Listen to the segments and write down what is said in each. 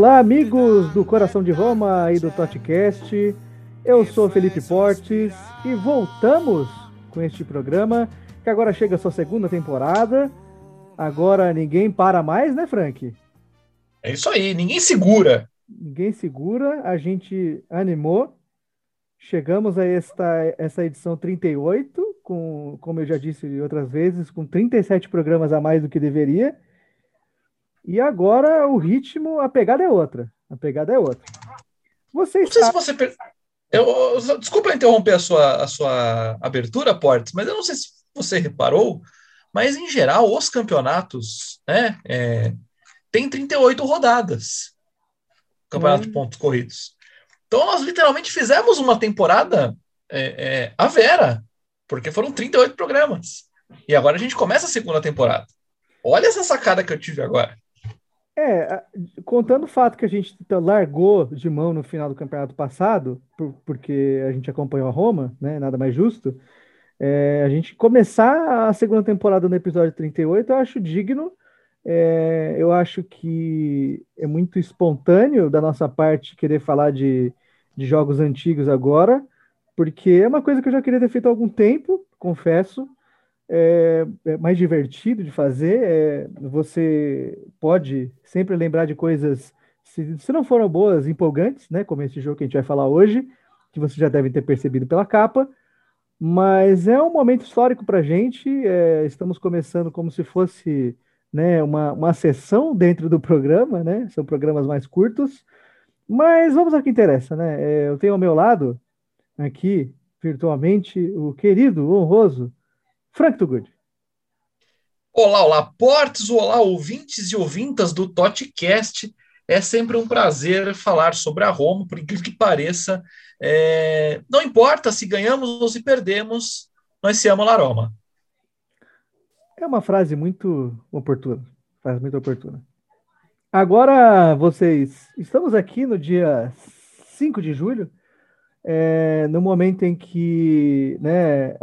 Olá, amigos do Coração de Roma e do Totcast. Eu sou Felipe Portes e voltamos com este programa que agora chega a sua segunda temporada. Agora ninguém para mais, né, Frank? É isso aí, ninguém segura. Ninguém segura, a gente animou. Chegamos a esta essa edição 38, com, como eu já disse outras vezes, com 37 programas a mais do que deveria. E agora o ritmo, a pegada é outra. A pegada é outra. Vocês não sei se você. Per... Eu, desculpa interromper a sua, a sua abertura, Portes, mas eu não sei se você reparou, mas em geral, os campeonatos né, é, tem 38 rodadas campeonato de pontos corridos. Então, nós literalmente fizemos uma temporada é, é, a Vera, porque foram 38 programas. E agora a gente começa a segunda temporada. Olha essa sacada que eu tive agora. É, contando o fato que a gente largou de mão no final do campeonato passado, por, porque a gente acompanhou a Roma, né? Nada mais justo. É, a gente começar a segunda temporada no episódio 38, eu acho digno. É, eu acho que é muito espontâneo da nossa parte querer falar de, de jogos antigos agora, porque é uma coisa que eu já queria ter feito há algum tempo, confesso é, é mais divertido de fazer. É, você pode sempre lembrar de coisas, se, se não foram boas, empolgantes, né? Como esse jogo que a gente vai falar hoje, que você já deve ter percebido pela capa. Mas é um momento histórico para a gente. É, estamos começando como se fosse né, uma, uma sessão dentro do programa, né? São programas mais curtos. Mas vamos ao que interessa, né? É, eu tenho ao meu lado, aqui, virtualmente, o querido, honroso Frank Tugud. Olá, olá, portes, olá, ouvintes e ouvintas do Totcast. É sempre um prazer falar sobre a Roma, por incrível que pareça. É... Não importa se ganhamos ou se perdemos, nós se amamos a Roma. É uma frase muito oportuna. Frase muito oportuna. Agora, vocês, estamos aqui no dia 5 de julho é, no momento em que né,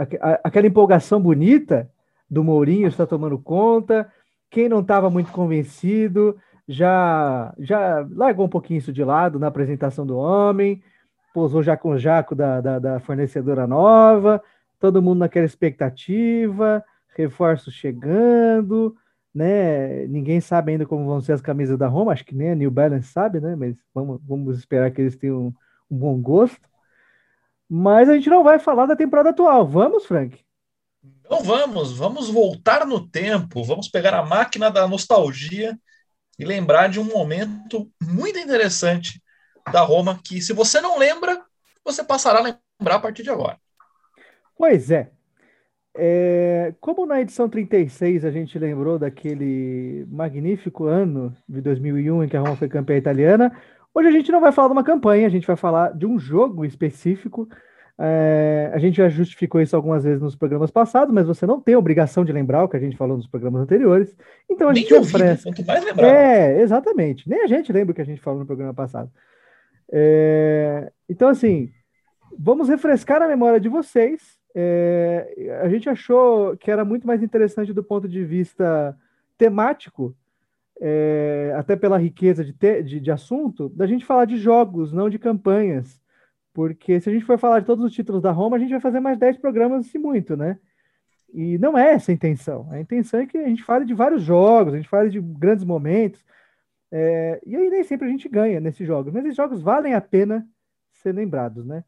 aquela empolgação bonita do Mourinho está tomando conta, quem não estava muito convencido já, já largou um pouquinho isso de lado na apresentação do homem, pousou já com o jaco da, da, da fornecedora nova, todo mundo naquela expectativa, reforços chegando, né? Ninguém sabe ainda como vão ser as camisas da Roma, acho que nem a New Balance sabe, né? Mas vamos, vamos esperar que eles tenham um, um bom gosto. Mas a gente não vai falar da temporada atual. Vamos, Frank? Não vamos, vamos voltar no tempo, vamos pegar a máquina da nostalgia e lembrar de um momento muito interessante da Roma que, se você não lembra, você passará a lembrar a partir de agora. Pois é. é. Como na edição 36 a gente lembrou daquele magnífico ano de 2001 em que a Roma foi campeã italiana, Hoje a gente não vai falar de uma campanha, a gente vai falar de um jogo específico. É, a gente já justificou isso algumas vezes nos programas passados, mas você não tem obrigação de lembrar o que a gente falou nos programas anteriores. Então a Nem gente oferece. É, exatamente. Nem a gente lembra o que a gente falou no programa passado. É, então, assim, vamos refrescar a memória de vocês. É, a gente achou que era muito mais interessante do ponto de vista temático é, até pela riqueza de, te, de, de, assunto, da gente falar de jogos, não de campanhas. Porque se a gente for falar de todos os títulos da Roma, a gente vai fazer mais 10 programas, se muito, né? E não é essa a intenção. A intenção é que a gente fale de vários jogos, a gente fale de grandes momentos. É, e aí nem sempre a gente ganha nesses jogos, mas esses jogos valem a pena ser lembrados, né?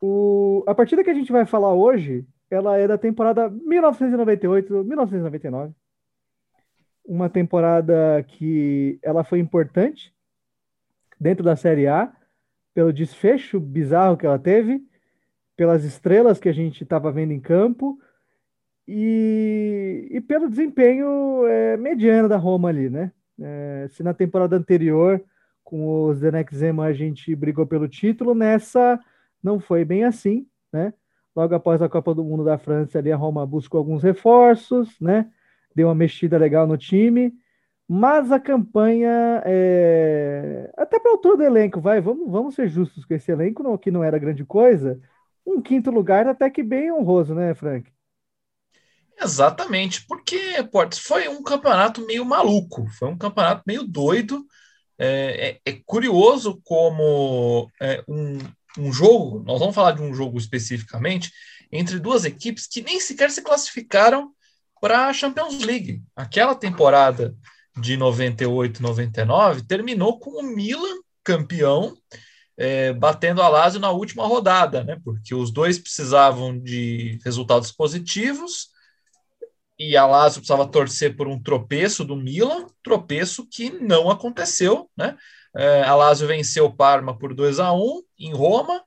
O, a partida que a gente vai falar hoje, ela é da temporada 1998-1999 uma temporada que ela foi importante dentro da Série A, pelo desfecho bizarro que ela teve, pelas estrelas que a gente estava vendo em campo e, e pelo desempenho é, mediano da Roma ali, né? É, se na temporada anterior, com os Denexema, a gente brigou pelo título, nessa não foi bem assim, né? Logo após a Copa do Mundo da França, ali a Roma buscou alguns reforços, né? Deu uma mexida legal no time, mas a campanha, é... até para altura do elenco, vai, vamos, vamos ser justos com esse elenco, não, que não era grande coisa, um quinto lugar até que bem honroso, né, Frank? Exatamente, porque Portes foi um campeonato meio maluco, foi um campeonato meio doido, é, é, é curioso como é, um, um jogo, nós vamos falar de um jogo especificamente, entre duas equipes que nem sequer se classificaram para a Champions League. Aquela temporada de 98, 99 terminou com o Milan campeão, é, batendo a Lazio na última rodada, né? Porque os dois precisavam de resultados positivos e a Lazio precisava torcer por um tropeço do Milan, tropeço que não aconteceu, né? É, a Lazio venceu o Parma por 2 a 1 em Roma,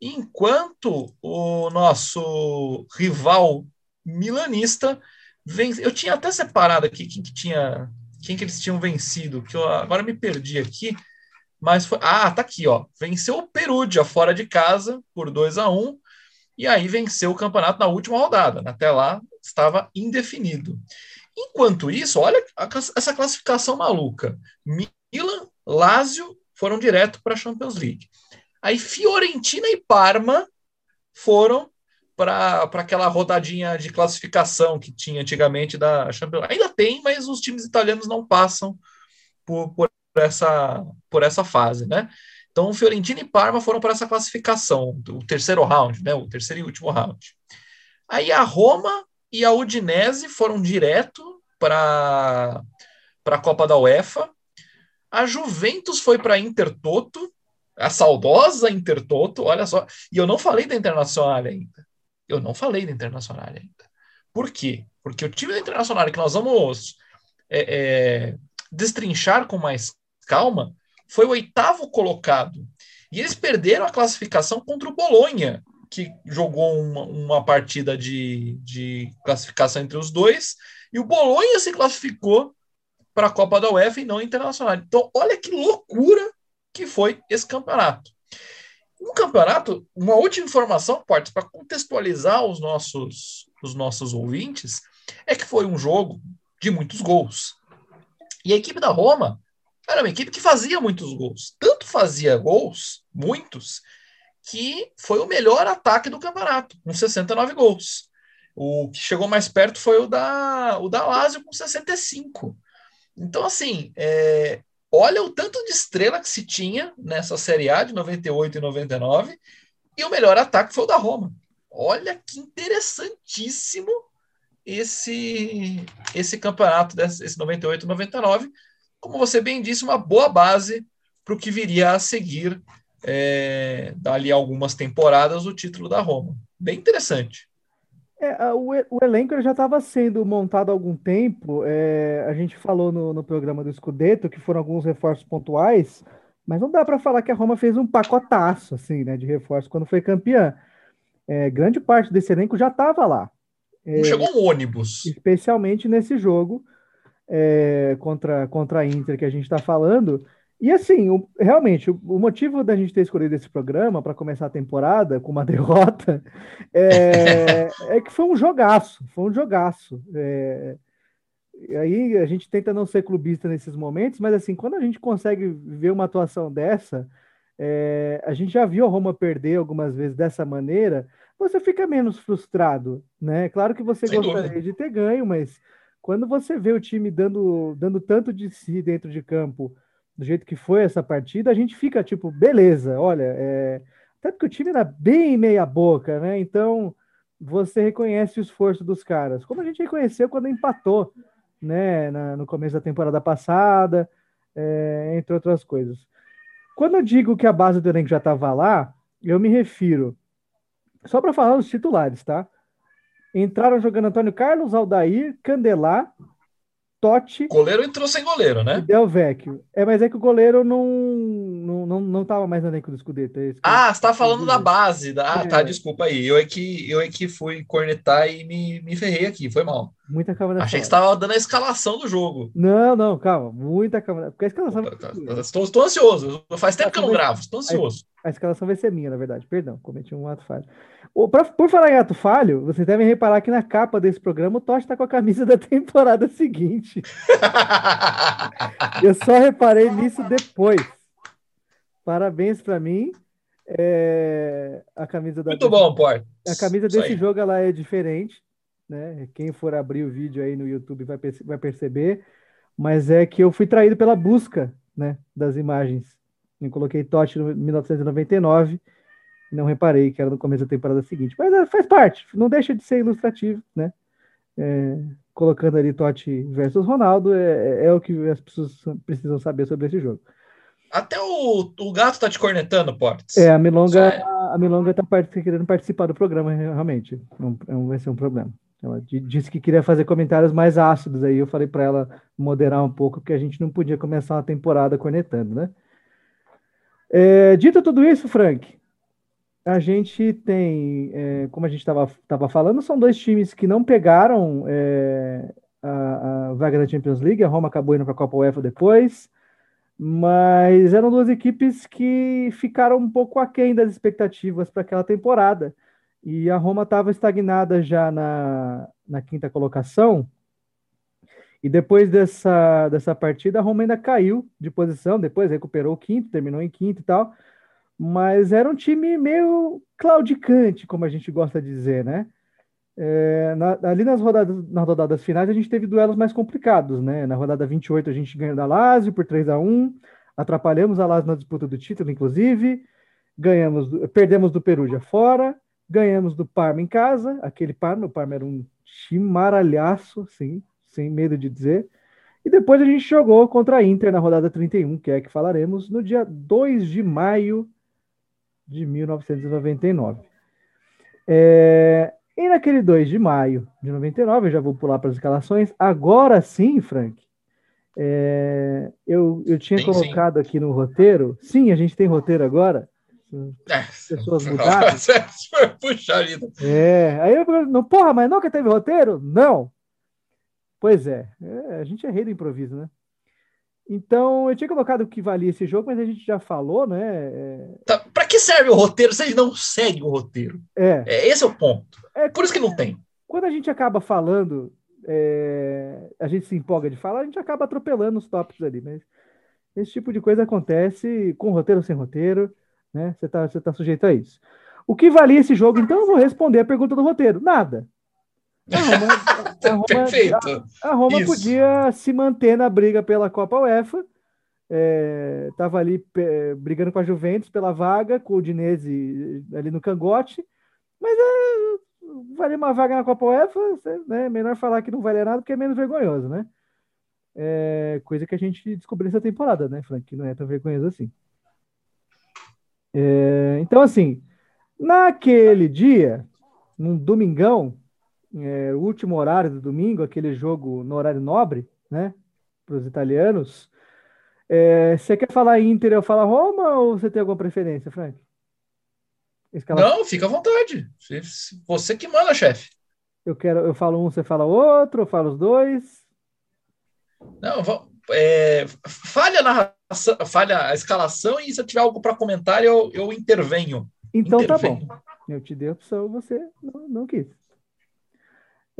enquanto o nosso rival milanista Eu tinha até separado aqui quem que tinha, quem que eles tinham vencido, que eu agora me perdi aqui, mas foi, ah, tá aqui, ó, venceu o Perugia fora de casa por 2 a 1 e aí venceu o campeonato na última rodada. Até lá estava indefinido. Enquanto isso, olha essa classificação maluca. Milan, Lazio foram direto para a Champions League. Aí Fiorentina e Parma foram para aquela rodadinha de classificação que tinha antigamente da Champions Ainda tem, mas os times italianos não passam por, por, essa, por essa fase, né? Então, Fiorentina e Parma foram para essa classificação, o terceiro round, né? O terceiro e último round. Aí a Roma e a Udinese foram direto para a Copa da UEFA. A Juventus foi para a Intertoto, a saudosa Intertoto, olha só. E eu não falei da Internacional ainda. Eu não falei da Internacional ainda. Por quê? Porque o time da Internacional que nós vamos é, é, destrinchar com mais calma foi o oitavo colocado. E eles perderam a classificação contra o Bolonha, que jogou uma, uma partida de, de classificação entre os dois, e o Bolonha se classificou para a Copa da UEFA e não internacional. Então, olha que loucura que foi esse campeonato. Um campeonato, uma última informação, Portes, para contextualizar os nossos, os nossos ouvintes, é que foi um jogo de muitos gols. E a equipe da Roma era uma equipe que fazia muitos gols. Tanto fazia gols, muitos, que foi o melhor ataque do campeonato, com 69 gols. O que chegou mais perto foi o da, o da Lazio, com 65. Então, assim, é, olha o tanto de estrela que se tinha nessa Série A de 98 e 99, e o melhor ataque foi o da Roma. Olha que interessantíssimo esse esse campeonato, desse, esse 98 e 99, como você bem disse, uma boa base para o que viria a seguir é, dali algumas temporadas o título da Roma. Bem interessante. É, o, o, elenco já estava sendo montado há algum tempo. É, a gente falou no, no, programa do Scudetto que foram alguns reforços pontuais, mas não dá para falar que a Roma fez um pacotaço assim, né, de reforço quando foi campeã. É, grande parte desse elenco já estava lá. É, chegou um ônibus. Especialmente nesse jogo é, contra, contra a Inter que a gente está falando. E assim, o, realmente, o, o, motivo da gente ter escolhido esse programa para começar a temporada com uma derrota é, é, que foi um jogaço, foi um jogaço. É, e aí a gente tenta não ser clubista nesses momentos, mas assim, quando a gente consegue ver uma atuação dessa, é, a gente já viu a Roma perder algumas vezes dessa maneira, você fica menos frustrado, né? Claro que você Sem gostaria dúvida. de ter ganho, mas quando você vê o time dando, dando tanto de si dentro de campo, do jeito que foi essa partida, a gente fica tipo, beleza, olha, é... até porque o time era bem meia boca, né? Então você reconhece o esforço dos caras, como a gente reconheceu quando empatou, né, na, no começo da temporada passada, é, entre outras coisas. Quando eu digo que a base do elenco já estava lá, eu me refiro só para falar os titulares, tá? Entraram jogando Antônio Carlos, Aldair, Candelar, Totti. Goleiro entrou sem goleiro, né? Del Vecchio. É, mas é que o goleiro não não, não, não tava mais no elenco do Scudetto. É ah, você tá falando da base. Da... Ah, tá, é. tá, desculpa aí. Eu é que, eu é que fui cornetar e me, me ferrei aqui, foi mal. Muita calma Achei que você tava dando a escalação do jogo. Não, não, calma. Muita calma. Porque a escalação. Opa, tá, tá, estou, estou ansioso. Faz tempo que eu não gravo, estou ansioso. A, a escalação vai ser minha, na verdade. Perdão, cometi um ato falho. Pra, por falar em ato falho, vocês devem reparar que na capa desse programa o Totti tá com a camisa da temporada seguinte. eu só reparei nisso depois. Parabéns para mim. É, a camisa da Muito bom, Port. A camisa desse jogo ela é diferente, né? Quem for abrir o vídeo aí no YouTube vai, vai perceber. Mas é que eu fui traído pela busca né, das imagens. Eu coloquei Totti em 1999 e não reparei que era no começo da temporada seguinte. Mas é, faz parte, não deixa de ser ilustrativo, né? É, colocando ali Totti versus Ronaldo é, é, o que as pessoas precisam saber sobre esse jogo. Até o, o gato tá te cornetando, Portes. É, a Milonga, é... a Milonga tá querendo participar do programa, realmente. Não, não vai ser um problema. Ela disse que queria fazer comentários mais ácidos aí. Eu falei para ela moderar um pouco, porque a gente não podia começar uma temporada cornetando, né? É, dito tudo isso, Frank, a gente tem, é, como a gente estava falando, são dois times que não pegaram é, a, a, vaga da Champions League. A Roma acabou indo para a Copa UEFA depois, mas eram duas equipes que ficaram um pouco aquém das expectativas para aquela temporada. E a Roma estava estagnada já na, na quinta colocação. E depois dessa, dessa partida, a Roma ainda caiu de posição, depois recuperou o quinto, terminou em quinto e tal. Mas era um time meio claudicante, como a gente gosta de dizer, né? É, na, ali nas rodadas, nas rodadas finais a gente teve duelos mais complicados, né? Na rodada 28 a gente ganhou da Lazio por 3 a 1 atrapalhamos a Lazio na disputa do título, inclusive, ganhamos, perdemos do Perugia fora, Ganhamos do Parma em casa, aquele Parma, o Parma era um chimaralhaço, sim, sem medo de dizer. E depois a gente jogou contra a Inter na rodada 31, que é que falaremos, no dia 2 de maio de 1999. É... E naquele 2 de maio de 99, eu já vou pular para as escalações. Agora sim, Frank, é... eu, eu tinha sim, colocado sim. aqui no roteiro. Sim, a gente tem roteiro agora. É, pessoas mudaram. Puxa vida. É, aí eu não, porra, mas nunca teve roteiro? Não. Pois é, é, a gente é rei do improviso, né? Então, eu tinha colocado o que valia esse jogo, mas a gente já falou, né? É... Tá, para que serve o roteiro? Vocês não seguem o roteiro. É. é esse é o ponto. É, Por isso que não tem. Quando a gente acaba falando, é, a gente se empolga de falar, a gente acaba atropelando os tópicos ali, mas esse tipo de coisa acontece com roteiro ou sem roteiro né? Você está você tá sujeito a isso. O que valia esse jogo? Então eu vou responder a pergunta do roteiro. Nada. A Roma, a Roma, Perfeito. A, a Roma podia se manter na briga pela Copa UEFA. Estava é, ali é, brigando com a Juventus pela vaga, com o Dinese ali no cangote. Mas é, uma vaga na Copa UEFA, né? melhor falar que não valia nada, porque é menos vergonhoso, né? É, coisa que a gente descobriu essa temporada, né, Frank? Que não é tão vergonhoso assim. É, então, assim, naquele dia, num domingão, é, o último horário do domingo, aquele jogo no horário nobre, né, para os italianos, é, você quer falar Inter eu falar Roma ou você tem alguma preferência, Frank? Não, fica à vontade. Você que manda, chefe. Eu quero, eu falo um, você fala outro, eu falo os dois. Não, é, falha, a narração, falha a escalação e se eu tiver algo para comentar, eu, eu intervenho. Então intervenho. tá bom. Eu te dei a opção, você não, não quis.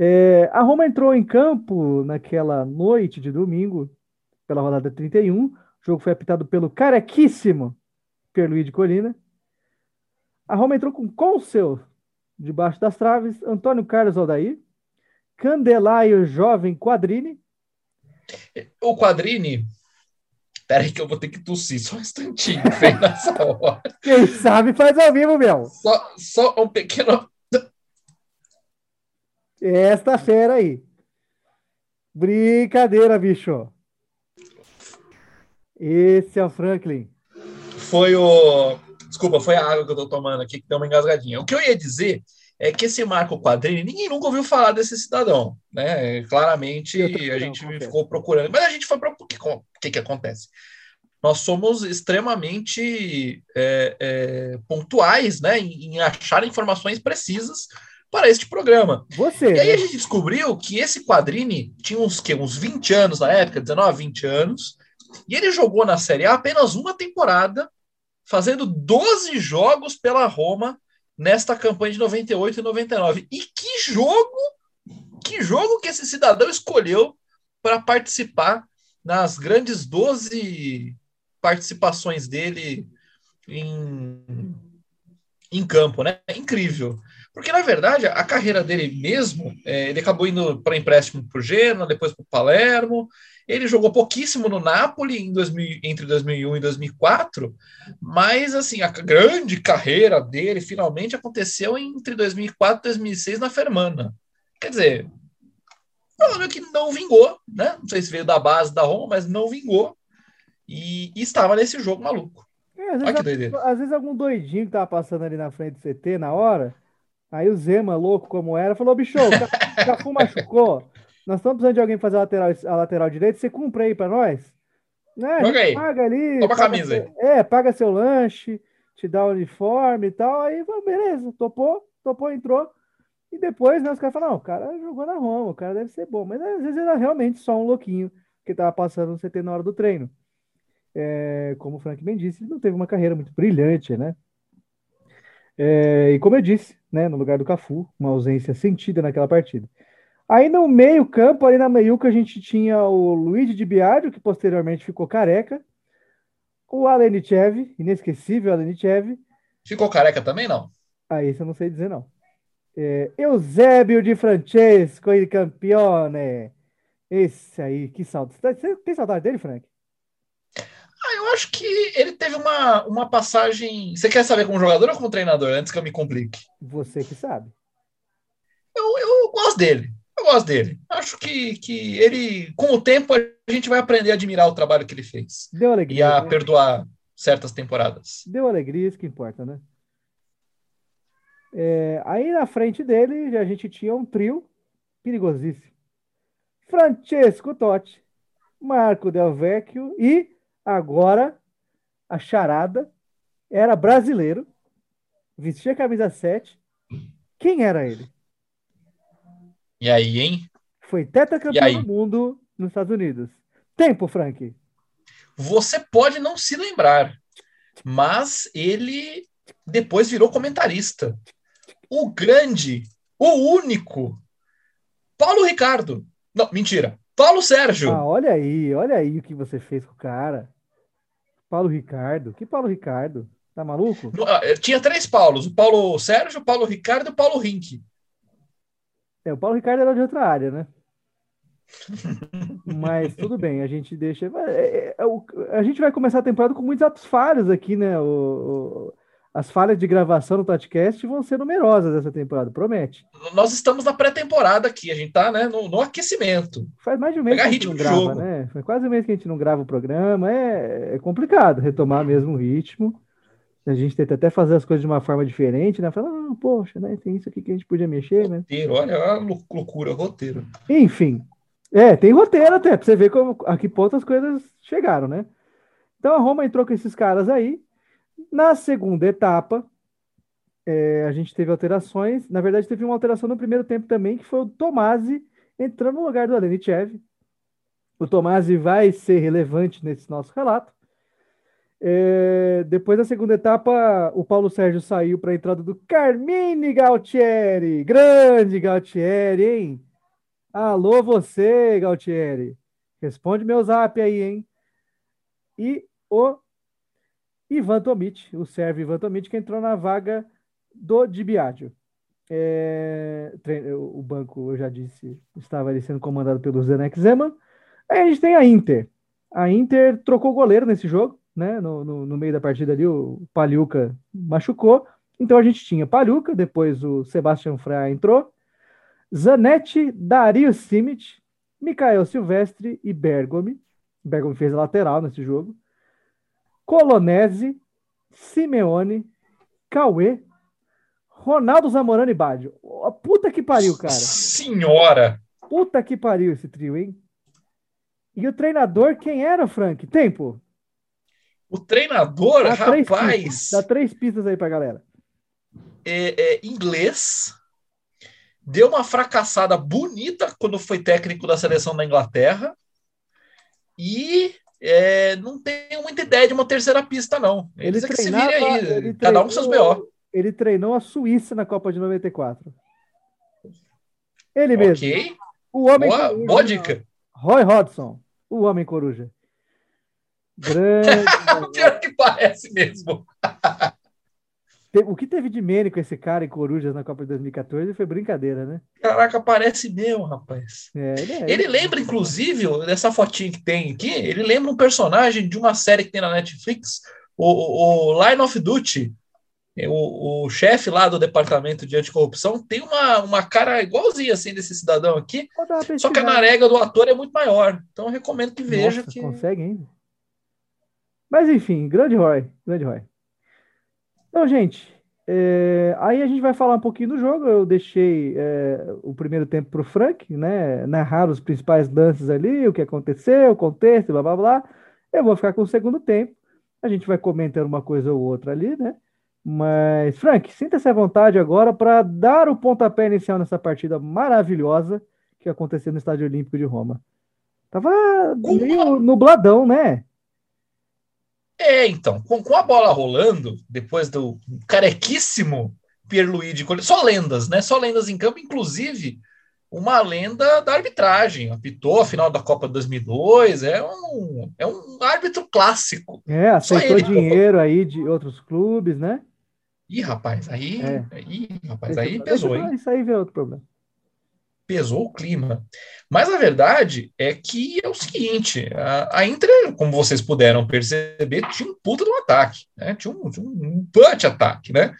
É, a Roma entrou em campo naquela noite de domingo, pela rodada 31. O jogo foi apitado pelo carequíssimo Pierluigi Colina. A Roma entrou com Consel debaixo das traves, Antônio Carlos Aldair, Candelaio Jovem Quadrini, o Quadrini. Peraí que eu vou ter que tossir só um instantinho, vem nessa hora. Quem sabe faz ao vivo, meu. Só, só um pequeno. Esta fera aí. Brincadeira, bicho. Esse é o Franklin. Foi o. Desculpa, foi a água que eu tô tomando aqui que deu uma engasgadinha. O que eu ia dizer é que esse Marco Quadrini, ninguém nunca ouviu falar desse cidadão, né? Claramente a gente não, ficou procurando, mas a gente foi para o que, que, que acontece? Nós somos extremamente é, é, pontuais, né, em, em, achar informações precisas para este programa. Você. E aí né? a gente descobriu que esse Quadrini tinha uns que uns 20 anos na época, 19, 20 anos, e ele jogou na Série A apenas uma temporada, fazendo 12 jogos pela Roma nesta campanha de 98 e 99. E que jogo, que jogo que esse cidadão escolheu para participar nas grandes 12 participações dele em, em campo, né? É incrível. Porque, na verdade, a carreira dele mesmo, é, ele acabou indo para empréstimo para o Genoa, depois para o Palermo. Ele jogou pouquíssimo no Napoli em 2000, entre 2001 e 2004, mas assim a grande carreira dele finalmente aconteceu entre 2004 e 2006 na Fermana. Quer dizer, jogador que não vingou, né? Não sei se veio da base da Roma, mas não vingou e, e estava nesse jogo maluco. É, às, vezes, às, vezes, algum doidinho que tava passando ali na frente do CT na hora, aí o Zema, louco como era, falou: bicho, o Cafu machucou. Nós estamos precisando de alguém fazer a lateral, a lateral direita. Você cumpre aí para nós? Né? Joga aí. Paga ali. Toma paga camisa seu, aí. É, paga seu lanche, te dá o uniforme e tal. Aí, beleza, topou, topou, entrou. E depois, né, os caras falam, não, o cara jogou na Roma, o cara deve ser bom. Mas às vezes era realmente só um louquinho que tava passando no CT na hora do treino. É, como o Frank bem disse, ele não teve uma carreira muito brilhante, né? É, e como eu disse, né, no lugar do Cafu, uma ausência sentida naquela partida. Aí no meio campo, ali na meiuca, a gente tinha o Luigi de Biagio, que posteriormente ficou careca, o Alenichev, inesquecível Alenichev. Ficou careca também, não? Ah, isso eu não sei dizer, não. É, Eusébio de Francesco, il campione. Esse aí, que saudade. Você tem saudade dele, Frank? Acho que ele teve uma, uma passagem. Você quer saber como jogador ou como treinador, antes que eu me complique? Você que sabe. Eu, eu gosto dele. Eu gosto dele. Acho que, que ele, com o tempo, a gente vai aprender a admirar o trabalho que ele fez. Deu alegria. E a né? perdoar certas temporadas. Deu alegria, isso que importa, né? É, aí na frente dele a gente tinha um trio perigosíssimo. Francesco Totti, Marco Del Vecchio e agora a charada era brasileiro, vestia a camisa 7. Quem era ele? E aí, hein? Foi tetracampeão do mundo nos Estados Unidos. Tempo, Frank. Você pode não se lembrar, mas ele depois virou comentarista. O grande, o único, Paulo Ricardo. Não, mentira. Paulo Sérgio. Ah, olha aí, olha aí o que você fez com o cara. Paulo Ricardo. Que Paulo Ricardo? Tá maluco? Ah, tinha três Paulos: o Paulo Sérgio, o Paulo Ricardo e o Paulo Rink. É, o Paulo Ricardo era de outra área, né? Mas tudo bem, a gente deixa. É, é, é, a gente vai começar a temporada com muitos atos falhos aqui, né? O, o, as falhas de gravação no podcast vão ser numerosas essa temporada, promete. Nós estamos na pré-temporada aqui, a gente tá né, no, no, aquecimento. Faz mais de um mês Pegar que a gente não grava, jogo. né? Faz quase um mês que a gente não grava o programa. É, é complicado retomar mesmo o ritmo. A gente tenta até fazer as coisas de uma forma diferente, né? Falar, ah, poxa, né? Tem isso aqui que a gente podia mexer, né? Roteiro, olha a loucura, roteiro. Enfim. É, tem roteiro até, pra você ver como, a que ponto as coisas chegaram, né? Então a Roma entrou com esses caras aí. Na segunda etapa, é, a gente teve alterações. Na verdade, teve uma alteração no primeiro tempo também, que foi o Tomasi entrando no lugar do Alenichev. O Tomasi vai ser relevante nesse nosso relato. É, depois da segunda etapa, o Paulo Sérgio saiu para a entrada do Carmine Galtieri. Grande Galtieri, hein? Alô, você, Galtieri. Responde meu zap aí, hein? E o Ivan Tomic, o servo Ivan Tomic, que entrou na vaga do Dibiadio. É, o banco, eu já disse, estava ali sendo comandado pelo Zenek Zeman. Aí a gente tem a Inter. A Inter trocou goleiro nesse jogo né? No, no, no, meio da partida ali, o Paliuca machucou. Então a gente tinha Paliuca, depois o Sebastian Frey entrou, Zanetti, Dario Simic, Mikael Silvestre e Bergomi. Bergomi fez a lateral nesse jogo. Colonese, Simeone, Cauê, Ronaldo Zamorano e Baggio. Puta que pariu, cara. Senhora! Puta que pariu esse trio, hein? E o treinador, quem era, Frank? Tempo. O treinador, dá rapaz. Três dá três pistas aí pra galera. É, é, inglês. Deu uma fracassada bonita quando foi técnico da seleção da Inglaterra. E é, não tem muita ideia de uma terceira pista, não. Eles ele é que se virem aí. Ele cada treinou, um com seus BO. Ele treinou a Suíça na Copa de 94. Ele mesmo. O homem boa, coruja, boa dica. Roy Hodgson, o homem coruja. Grande. Pior que parece mesmo. o que teve de mene com esse cara em Corujas na Copa de 2014 foi brincadeira, né? Caraca, parece meu, rapaz. É, ele, é, ele lembra, inclusive, dessa fotinha que tem aqui, ele lembra um personagem de uma série que tem na Netflix, o, o Line of Duty. O, o chefe lá do departamento de anticorrupção tem uma, uma cara igualzinha assim desse cidadão aqui, só que a narega do ator é muito maior. Então eu recomendo que veja. Nossa, que... consegue ainda. Mas enfim, grande Roy, grande Roy. Então, gente, é, aí a gente vai falar um pouquinho do jogo. Eu deixei é, o primeiro tempo para o Frank, né? Narrar os principais lances ali, o que aconteceu, o contexto, blá blá blá. Eu vou ficar com o segundo tempo. A gente vai comentando uma coisa ou outra ali, né? Mas, Frank, sinta-se à vontade agora para dar o pontapé inicial nessa partida maravilhosa que aconteceu no Estádio Olímpico de Roma. Tava meio nubladão, né? É, então, com, com a bola rolando, depois do carequíssimo Pierluigi, só lendas, né? Só lendas em campo, inclusive uma lenda da arbitragem. Apitou a final da Copa 2002, é um, é um árbitro clássico. É, aceitou dinheiro aí de outros clubes, né? Ih, rapaz, aí, é. aí rapaz, aí pesou, hein? Isso aí vê outro problema pesou o clima. Mas a verdade é que é o seguinte: a, a Inter, como vocês puderam perceber, tinha um puta de um ataque, né? Tinha um, tinha um punch ataque, né?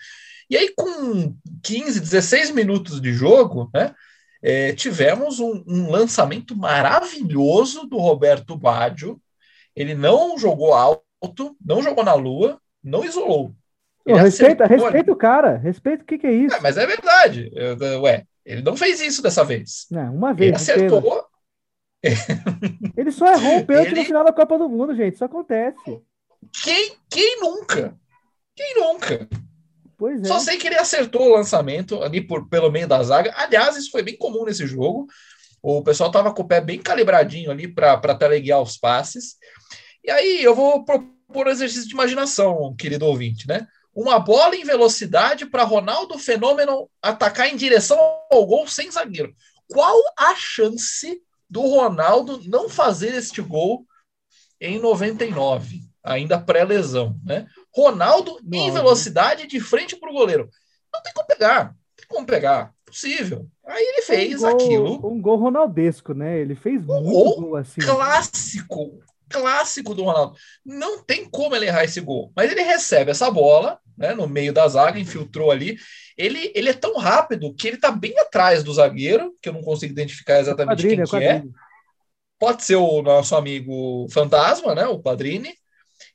E aí, com 15, 16 minutos de jogo, né? É, tivemos um, um, lançamento maravilhoso do Roberto Baggio. Ele não jogou alto, não jogou na lua, não isolou. respeita, respeita o cara, respeita o que, que é isso. É, mas é verdade. Ué, ele não fez isso dessa vez. Não, uma vez. Ele acertou. Ele só errou o pênalti Ele... no final da Copa do Mundo, gente. Isso acontece. Quem, quem nunca? Quem nunca? Pois é. Só sei que ele acertou o lançamento ali por, pelo meio da zaga. Aliás, isso foi bem comum nesse jogo. O pessoal estava com o pé bem calibradinho ali para teleguiar os passes. E aí eu vou propor um exercício de imaginação, querido ouvinte, né? Uma bola em velocidade para Ronaldo Fenômeno atacar em direção ao gol sem zagueiro. Qual a chance do Ronaldo não fazer este gol em 99, ainda pré-lesão, né? Ronaldo Nossa. em velocidade de frente para o goleiro. Não tem como pegar, não tem como pegar, possível. Aí ele fez um gol, aquilo. Um gol ronaldesco, né? Ele fez um muito gol, gol assim. Clássico, clássico do Ronaldo. Não tem como ele errar esse gol. Mas ele recebe essa bola, né, no meio da zaga, infiltrou ali. Ele, ele é tão rápido que ele está bem atrás do zagueiro, que eu não consigo identificar exatamente quem que é. Pode ser o nosso amigo Fantasma, né, o Padrini.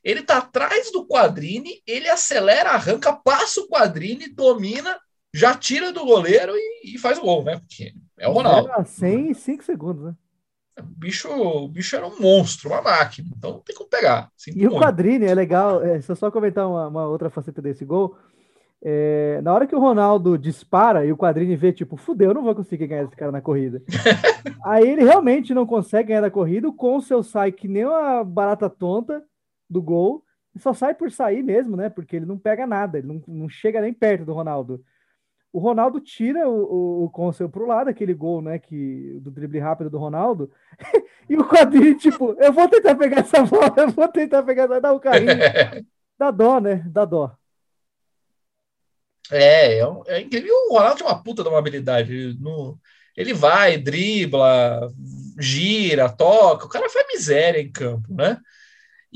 Ele está atrás do Quadrini, ele acelera, arranca, passa o Quadrini, domina, já tira do goleiro e, e faz o gol, né? Porque é o Ronaldo. Era 100 e 5 segundos, né? O bicho, o bicho era um monstro, uma máquina, então não tem como pegar. E o Quadrini é legal, é, se eu só comentar uma, uma outra faceta desse gol, é, na hora que o Ronaldo dispara e o Quadrini vê, tipo, fudeu, eu não vou conseguir ganhar esse cara na corrida. Aí ele realmente não consegue ganhar na corrida, com o seu sai que nem uma barata tonta do gol, só sai por sair mesmo, né? Porque ele não pega nada, ele não, não chega nem perto do Ronaldo o Ronaldo tira o, o, o Consel pro lado, aquele gol, né, que, do drible rápido do Ronaldo, e o quadrinho, tipo, eu vou tentar pegar essa bola, eu vou tentar pegar, dá um carrinho. Dá dó, né? Dá dó. É, é, é incrível. O Ronaldo tem uma puta de uma habilidade. No, ele vai, dribla, gira, toca. O cara faz miséria em campo, né?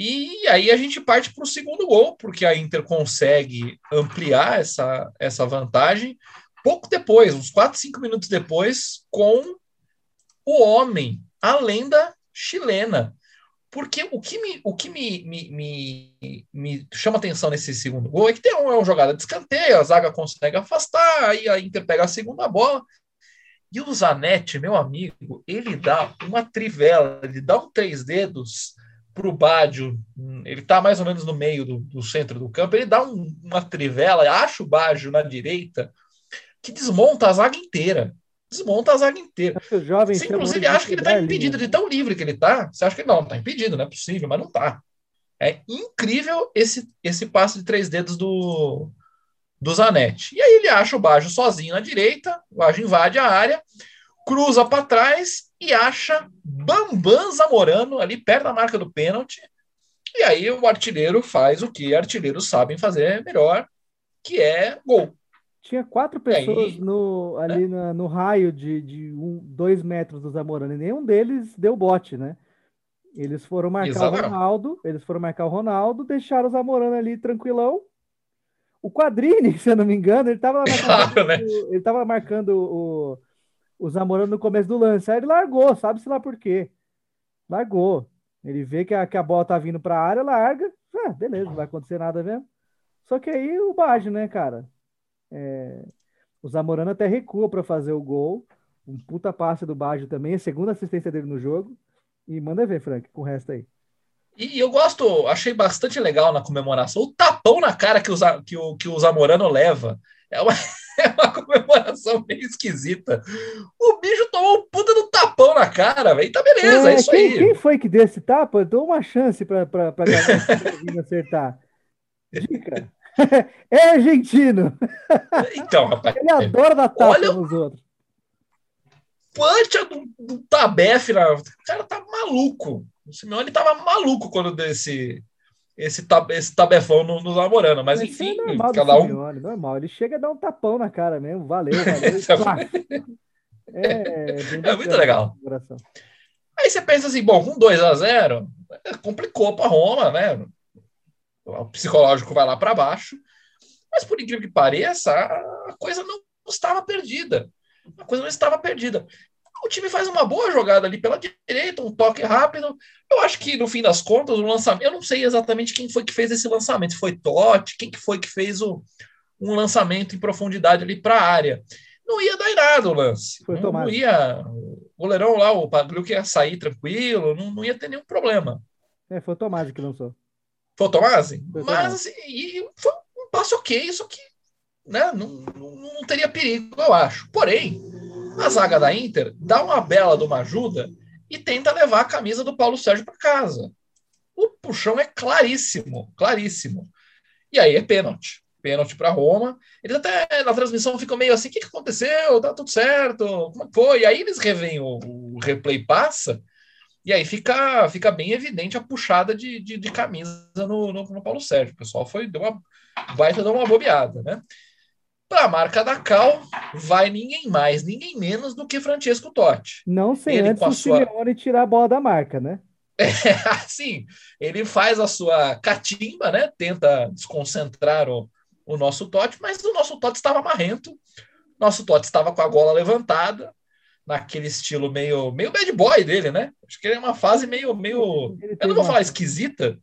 E aí a gente parte para o segundo gol, porque a Inter consegue ampliar essa, essa vantagem pouco depois, uns 4, 5 minutos depois, com o homem, a lenda chilena. Porque o que me, o que me, me, me, me chama atenção nesse segundo gol é que tem é uma jogada de escanteio, a zaga consegue afastar, aí a Inter pega a segunda bola. E o Zanetti, meu amigo, ele dá uma trivela, ele dá um três dedos para o Bádio, ele está mais ou menos no meio do, do, centro do campo, ele dá um, uma trivela, acha o Bádio na direita, que desmonta a zaga inteira. Desmonta a zaga inteira. Jovem Você, inclusive, acha que ele está impedido de tão livre que ele está. Você acha que não, está impedido, não é possível, mas não está. É incrível esse, esse passo de três dedos do, do Zanetti. E aí ele acha o Baggio sozinho na direita, o Baggio invade a área, cruza para trás e acha Bambam Zamorano ali perto da marca do pênalti. E aí o artilheiro faz o que artilheiros sabem fazer melhor, que é gol. Tinha quatro pessoas aí, no, ali né? no raio de, de um, dois metros do Zamorano e nenhum deles deu bote, né? Eles foram marcar Exatamente. o Ronaldo, eles foram marcar o Ronaldo, deixaram o Zamorano ali tranquilão. O Quadrini, se eu não me engano, ele estava claro, né? ele tava marcando o, o Zamorano no começo do lance. Aí ele largou, sabe-se lá por quê. Largou. Ele vê que a, que a bola tá vindo para a área, larga. Ah, beleza, não vai acontecer nada mesmo. Só que aí o Baggio, né, cara? É... O Zamorano até recua para fazer o gol. Um puta passe do Baggio também, a segunda assistência dele no jogo. E manda ver, Frank, com o resto aí. E eu gosto, achei bastante legal na comemoração o tapão na cara que o, que o, que o Zamorano leva. É uma, é uma comemoração meio esquisita. O bicho tomou um puta do tapão na cara, velho. Tá beleza, é, é isso quem, aí. Quem foi que deu esse tapa? Dou uma chance pra, pra, pra galera acertar. Dica. É argentino. Então, rapaz. Ele adora dar tapa olha, nos outros. Pancha do, do Tabef, o cara tá maluco. O Simeone tava maluco quando deu esse, tab, esse tabefão no, no Zamorano, mas, mas enfim, é normal cada um. Simeone, normal, ele chega a dar um tapão na cara mesmo, valeu, valeu. é, é muito legal. Aí você pensa assim, bom, com 2 a 0 é, complicou para Roma, né? O psicológico vai lá para baixo, mas por incrível que pareça, a coisa não estava perdida. A coisa não estava perdida o time faz uma boa jogada ali pela direita, um toque rápido. Eu acho que no fim das contas, o lançamento. Eu não sei exatamente quem foi que fez esse lançamento. Foi Totti? Quem que foi que fez o, um lançamento em profundidade ali para a área? Não ia dar nada o lance. Foi não, não ia. O goleirão lá, o que ia sair tranquilo, não, não ia ter nenhum problema. É, foi o Tomasi que lançou. Foi o Tomasi? Mas assim, e foi um passo ok, isso que né, não, não, não teria perigo, eu acho. Porém, a zaga da Inter dá uma bela de uma ajuda e tenta levar a camisa do Paulo Sérgio para casa. O puxão é claríssimo, claríssimo. E aí é pênalti. Pênalti para Roma. Eles até na transmissão ficam meio assim: o que, que aconteceu? Tá tudo certo? Como é foi? E aí eles revêm o, o replay passa. E aí fica, fica bem evidente a puxada de, de, de camisa no, no, no, Paulo Sérgio. O pessoal foi, deu uma baita deu uma bobeada, né? Para a marca da Cal, vai ninguém mais, ninguém menos do que Francesco Totti. Não sem ele antes o sua... Simeone tirar a bola da marca, né? É, assim, ele faz a sua catimba, né? Tenta desconcentrar o, o nosso Totti, mas o nosso Totti estava marrento. Nosso Totti estava com a gola levantada, naquele estilo meio, meio bad boy dele, né? Acho que ele é uma fase meio, meio, eu não vou falar esquisita,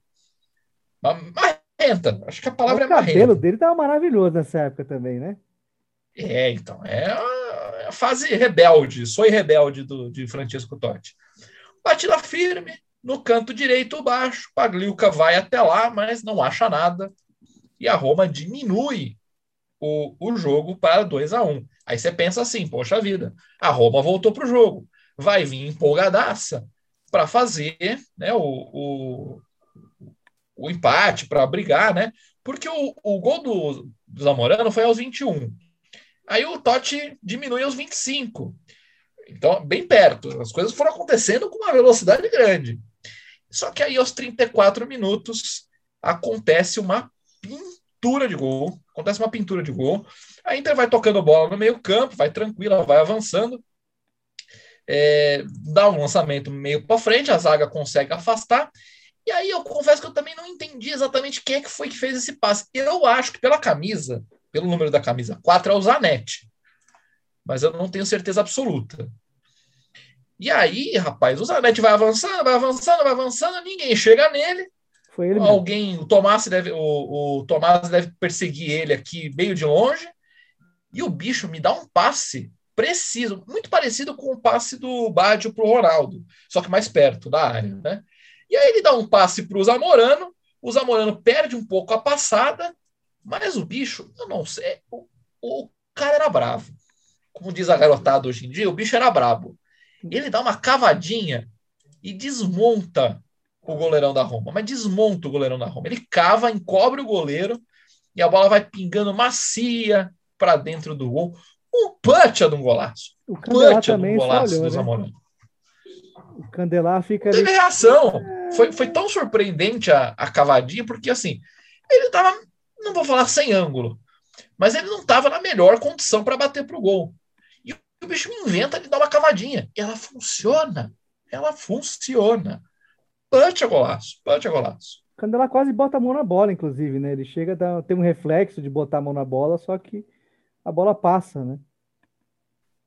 mas marrenta. Acho que a palavra o é marrenta. O cabelo dele tava maravilhoso nessa época também, né? É, então. É a, a fase rebelde, sou rebelde do, de Francisco Totti. Batida firme, no canto direito baixo. Pagliuca vai até lá, mas não acha nada. E a Roma diminui o, o jogo para 2 a 1 um. Aí você pensa assim, poxa vida, a Roma voltou para o jogo. Vai vir empolgadaça para fazer né, o, o, o empate, para brigar, né? Porque o, o gol do, do Zamorano foi aos 21. Aí o Totti diminui aos 25. Então, bem perto. As coisas foram acontecendo com uma velocidade grande. Só que aí, aos 34 minutos, acontece uma pintura de gol. Acontece uma pintura de gol. A Inter vai tocando bola no meio-campo, vai tranquila, vai avançando. É, dá um lançamento meio para frente, a zaga consegue afastar e aí eu confesso que eu também não entendi exatamente quem é que foi que fez esse passe. Eu acho que pela camisa, pelo número da camisa 4, é o Zanetti. Mas eu não tenho certeza absoluta. E aí, rapaz, o Zanetti vai avançando, vai avançando, vai avançando, ninguém chega nele. Foi ele Alguém, mesmo. o Tomás deve, o, o Tomás deve perseguir ele aqui meio de longe. E o bicho me dá um passe preciso, muito parecido com o passe do Baggio para o Ronaldo, só que mais perto da área, né? E aí ele dá um passe para o Zamorano, o Zamorano perde um pouco a passada, mas o bicho, eu não sei, o, o cara era bravo. Como diz a garotada hoje em dia, o bicho era brabo. Ele dá uma cavadinha e desmonta o goleirão da Roma, mas desmonta o goleirão da Roma. Ele cava, encobre o goleiro e a bola vai pingando macia para dentro do gol. Um punch de um golaço. O punch de um golaço olhou, do né? Zamorano. Né? O Candelar fica. Teve reação. Foi, foi tão surpreendente a, a cavadinha, porque assim, ele tava, não vou falar sem ângulo, mas ele não estava na melhor condição para bater para o gol. E o bicho inventa de dar uma cavadinha. E ela funciona. Ela funciona. Punch a golaço, punch a golaço. Quando ela quase bota a mão na bola, inclusive, né? Ele chega a ter um reflexo de botar a mão na bola, só que a bola passa, né?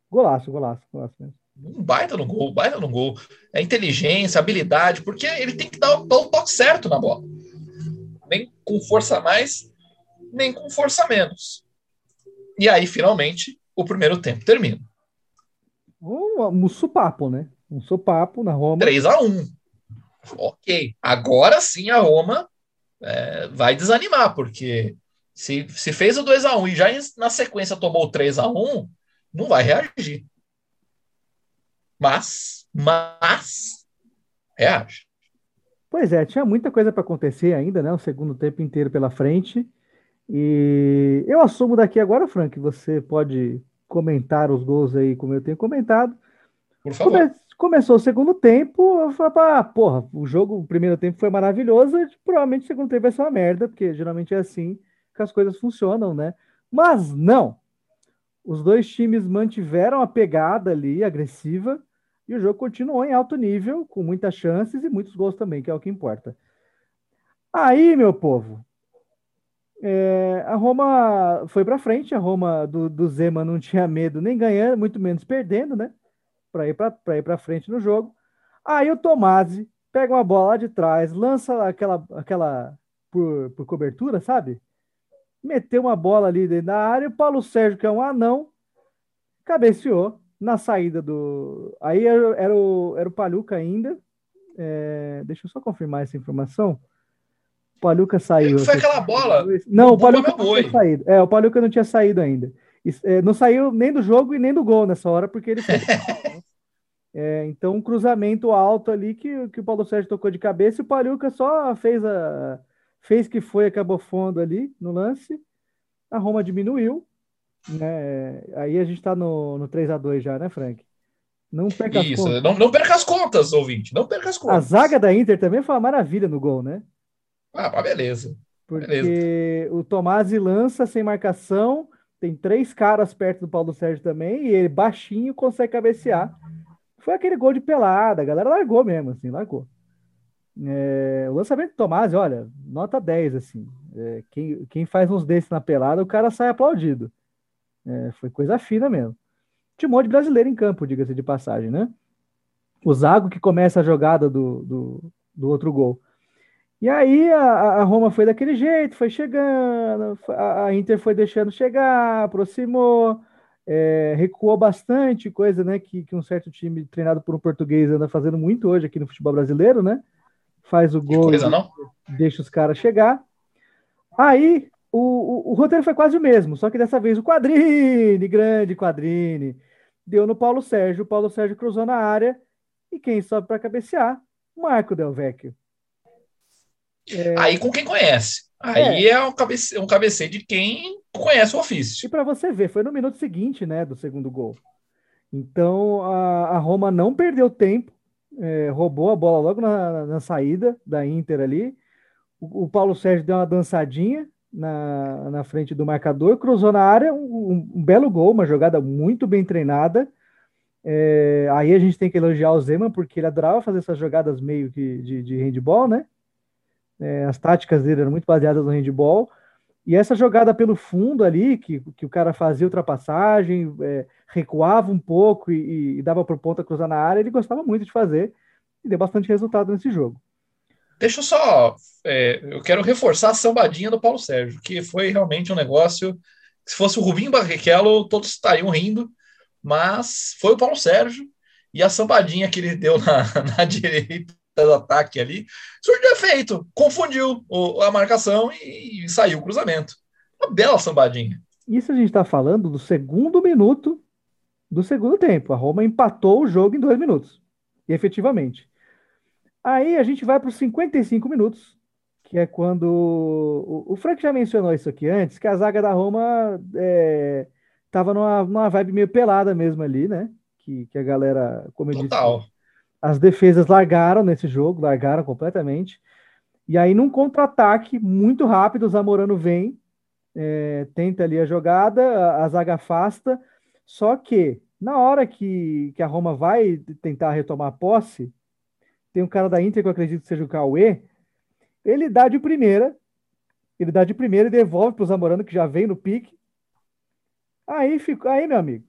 Golaço, golaço, golaço mesmo. Um baita no gol, baita no gol. É inteligência, habilidade, porque ele tem que dar o, dar o toque certo na bola. Nem com força mais, nem com força menos. E aí, finalmente, o primeiro tempo termina. Um, um supapo, né? Um supapo na Roma. 3 a 1 Ok, agora sim a Roma é, vai desanimar, porque se, se fez o 2 a 1 e já na sequência tomou o 3 a 1 não vai reagir. Mas, mas, reage. Pois é, tinha muita coisa para acontecer ainda, né? O segundo tempo inteiro pela frente. E eu assumo daqui agora, Frank, você pode comentar os gols aí como eu tenho comentado. Por favor. Come começou o segundo tempo, eu falei, ah, porra, o jogo, o primeiro tempo foi maravilhoso, provavelmente o segundo tempo vai ser uma merda, porque geralmente é assim que as coisas funcionam, né? Mas não. Os dois times mantiveram a pegada ali, agressiva, e o jogo continuou em alto nível, com muitas chances e muitos gols também, que é o que importa. Aí, meu povo, é, a Roma foi para frente, a Roma do, do Zema não tinha medo nem ganhando, muito menos perdendo, né? para ir para frente no jogo. Aí o Tomasi pega uma bola lá de trás, lança aquela aquela por, por cobertura, sabe? Meteu uma bola ali dentro da área, o Paulo Sérgio, que é um anão, cabeceou na saída do. Aí era, era o, era o Paluca ainda. É... Deixa eu só confirmar essa informação. O Paluca saiu. Foi aquela bola. Não, o Paluca não tinha saído. É, o Paluca não tinha saído ainda. É, não saiu nem do jogo e nem do gol nessa hora, porque ele foi. É, então, um cruzamento alto ali que, que o Paulo Sérgio tocou de cabeça e o Paluca só fez a fez que foi, acabou fundo ali no lance. A Roma diminuiu. Né? Aí a gente está no, no 3 a 2 já, né, Frank? Não perca as Isso, contas. Não, não perca as contas, ouvinte. Não perca as contas. A zaga da Inter também foi uma maravilha no gol, né? Ah, beleza. Porque beleza. o Tomás lança sem marcação, tem três caras perto do Paulo Sérgio também, e ele baixinho consegue cabecear. Foi aquele gol de pelada, a galera largou mesmo, assim, largou. É, o lançamento do Tomás, olha, nota 10, assim. É, quem, quem faz uns desses na pelada, o cara sai aplaudido. É, foi coisa fina mesmo. Tinha um monte de brasileiro em campo, diga-se de passagem, né? O Zago que começa a jogada do, do, do outro gol. E aí a, a, Roma foi daquele jeito, foi chegando, a, a Inter foi deixando chegar, aproximou, é, recuou bastante, coisa né, que, que, um certo time treinado por um português anda fazendo muito hoje aqui no futebol brasileiro, né? Faz o gol, coisa, deixa os caras chegar. Aí o, o, o, roteiro foi quase o mesmo, só que dessa vez o Quadrine, grande Quadrine, deu no Paulo Sérgio, o Paulo Sérgio cruzou na área e quem sobe para cabecear? Marco Del Vecchio. É... Aí com quem conhece. Aí é, é um, cabece... um cabeceio de quem conhece o ofício. E para você ver, foi no minuto seguinte, né, do segundo gol. Então a, a Roma não perdeu tempo, é, roubou a bola logo na, na, saída da Inter ali. O, o, Paulo Sérgio deu uma dançadinha na, na frente do marcador, cruzou na área, um, um belo gol, uma jogada muito bem treinada. É, aí a gente tem que elogiar o Zeman, porque ele adorava fazer essas jogadas meio que de, de handball, né? É, as táticas dele eram muito baseadas no handball. E essa jogada pelo fundo ali, que, que o cara fazia ultrapassagem, é, recuava um pouco e, e dava para o ponta cruzar na área, ele gostava muito de fazer e deu bastante resultado nesse jogo. Deixa eu só. É, eu quero reforçar a sambadinha do Paulo Sérgio, que foi realmente um negócio. Se fosse o Rubinho Barrichello, todos estariam rindo, mas foi o Paulo Sérgio e a sambadinha que ele deu na, na direita do ataque ali, surgiu efeito, confundiu o, a marcação e, e, saiu o cruzamento. Uma bela sambadinha. Isso a gente está falando do segundo minuto do segundo tempo. A Roma empatou o jogo em dois minutos. E efetivamente. Aí a gente vai para os 55 minutos, que é quando. O, o Frank já mencionou isso aqui antes, que a zaga da Roma estava é, numa, numa vibe meio pelada mesmo ali, né? Que, que a galera, como eu Total. disse, as defesas largaram nesse jogo, largaram completamente. E aí, num contra-ataque muito rápido, o Zamorano vem é, tenta ali a jogada, a, a, zaga afasta, só que na hora que, que a Roma vai tentar retomar a posse, tem um cara da Inter que eu acredito que seja o Cauê, ele dá de primeira, ele dá de primeira e devolve para o Zamorano, que já vem no pique. Aí, fica, aí meu amigo,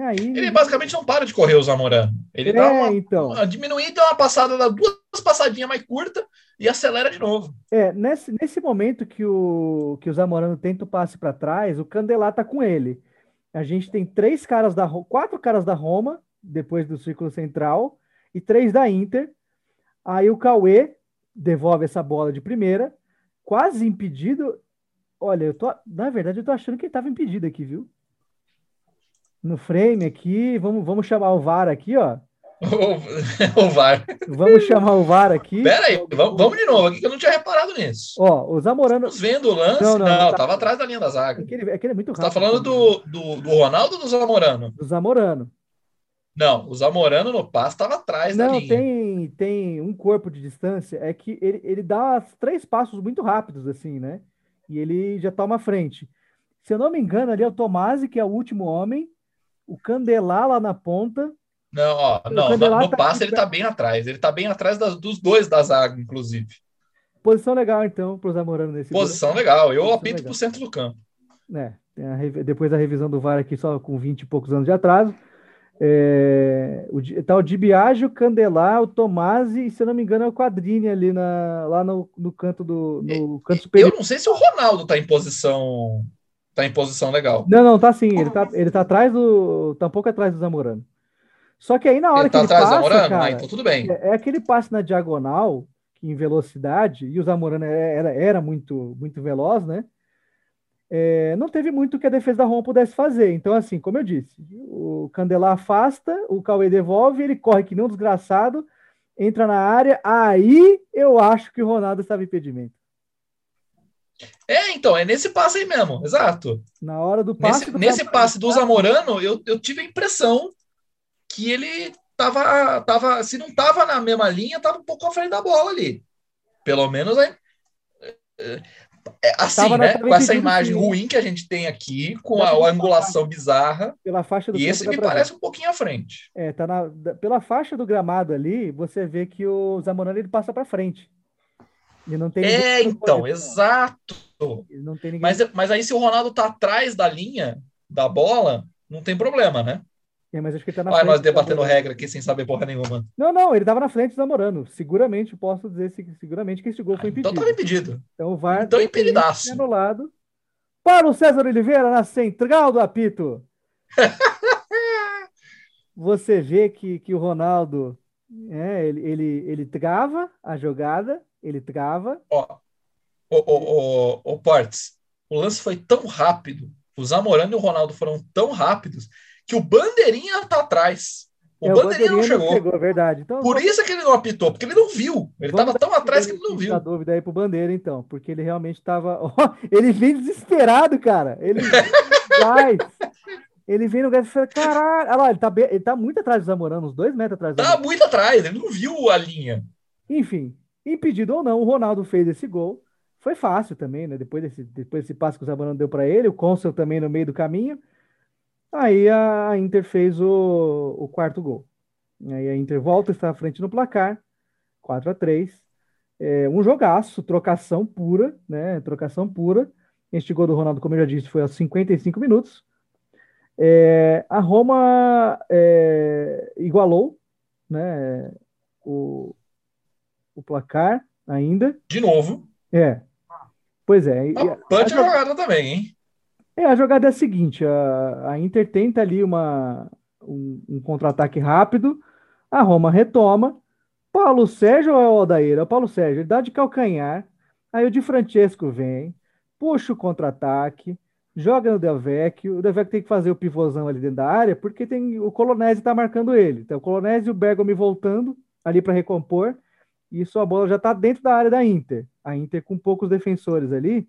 Aí... Ele basicamente não para de correr o Zamorano. Ele é, dá uma, então. uma diminuída, uma passada, dá duas passadinhas mais curtas e acelera de novo. É, nesse, nesse momento que o, que o Zamorano tenta o passe para trás, o Candelá tá com ele. A gente tem três caras da quatro caras da Roma, depois do círculo central, e três da Inter. Aí o Cauê devolve essa bola de primeira, quase impedido. Olha, eu tô, na verdade, eu tô achando que ele estava impedido aqui, viu? no frame aqui. Vamos, vamos chamar o VAR aqui, ó. o VAR. Vamos chamar o VAR aqui. Pera aí, vamos, vamos de novo aqui que eu não tinha reparado nisso. Ó, o Zamorano. Estamos vendo o lance? Não, não, não tá... tava atrás da linha da zaga. É que ele é, que ele é muito rápido. Você tá falando do, do, do Ronaldo ou do Zamorano? Do Zamorano. Não, o Zamorano no passe estava atrás não, da linha. Tem, tem um corpo de distância, é que ele, ele dá três passos muito rápidos, assim, né? E ele já toma frente. Se eu não me engano, ali é o Tomasi, que é o último homem, o Candelar lá na ponta. Não, ó, não, no, no tá passe ele tá bem atrás. Ele tá bem atrás das, dos dois da zaga, inclusive. Posição legal, então, pro Zamorano nesse Posição legal. Eu Posição apito legal. pro centro do campo. É, depois da revisão do VAR aqui, só com 20 e poucos anos de atraso. É, o, tá o Dibiagio, o Candelar, o Tomasi e, se eu não me engano, é o Quadrini ali na, lá no, no canto do no canto superior. Eu não sei se o Ronaldo tá em posição Tá em posição legal. Não, não, tá sim. Ele tá, ele tá atrás do. Tá um pouco atrás do Zamorano. Só que aí na hora ele que tá ele atrás passa, do Zamorano? Cara, ah, então tudo bem. É, é, aquele passe na diagonal, em velocidade, e o Zamorano é, era, era muito, muito veloz, né? É, não teve muito que a defesa da Roma pudesse fazer. Então, assim, como eu disse, o Candelar afasta, o Cauê devolve, ele corre que nem um desgraçado, entra na área, aí eu acho que o Ronaldo estava em impedimento. É, então, é nesse passe aí mesmo, exato. Na hora do passe. Nesse, do nesse passe do Zamorano, eu, eu tive a impressão que ele tava, tava, se não tava na mesma linha, tava um pouco à frente da bola ali. Pelo menos aí. É, assim, tava né? Com essa imagem sim. ruim que a gente tem aqui, com a, a angulação bizarra. Pela faixa do e esse me parece um pouquinho à frente. É, tá na, pela faixa do gramado ali, você vê que o Zamorano ele passa para frente. E não tem é, então, exato. Não tem mas, mas aí, se o Ronaldo tá atrás da linha da bola, não tem problema, né? É, mas acho que ele tá na Olha, frente. nós debatendo regra aqui sem saber porra nenhuma. Não, não, ele tava na frente namorando. Seguramente, posso dizer seguramente que esse gol foi impedido. Então tava impedido. Então o VAR então, impedidaço. anulado. Para o César Oliveira na central do apito. Você vê que, que o Ronaldo é, ele, ele, ele trava a jogada ele trava. Ó, o, o, o, o Portes, o lance foi tão rápido, o Zamorano e o Ronaldo foram tão rápidos que o Bandeirinha tá atrás. O, é, Bandeirinha, o Bandeirinha não chegou. Não chegou é verdade. Então, Por isso é que ele não apitou, porque ele não viu. Ele estava tão atrás que ele não viu. dúvida aí pro Bandeira, então, porque ele realmente estava. ele vem desesperado, cara. Ele. Ele vem no lugar e fala, caralho. Olha lá, ele tá, bem... ele tá muito atrás do Zamorano, uns dois metros atrás. Tá muito atrás, ele não viu a linha. Enfim, Impedido ou não, o Ronaldo fez esse gol. Foi fácil também, né? Depois desse, depois desse passe que o Zamorano deu para ele, o Consul também no meio do caminho. Aí a Inter fez o, o quarto gol. Aí a Inter volta, está à frente no placar, 4 a 3 é, Um jogaço, trocação pura, né? Trocação pura. Este gol do Ronaldo, como eu já disse, foi aos 55 minutos. É, a Roma é, igualou né, o, o placar ainda. De novo. É. Pois é. Uma punch a, jogada também, hein? É, a jogada é a seguinte: a, a Inter tenta ali uma, um, um contra-ataque rápido, a Roma retoma. Paulo Sérgio é o Aldair? É o Paulo Sérgio, ele dá de calcanhar. Aí o Di Francesco vem, puxa o contra-ataque, joga no Del Vecchio. O Del Vecchio tem que fazer o pivôzão ali dentro da área, porque tem o Colonese está marcando ele. Então, o Colonese e o Bergomi voltando ali para recompor e sua bola já está dentro da área da Inter. A Inter com poucos defensores ali,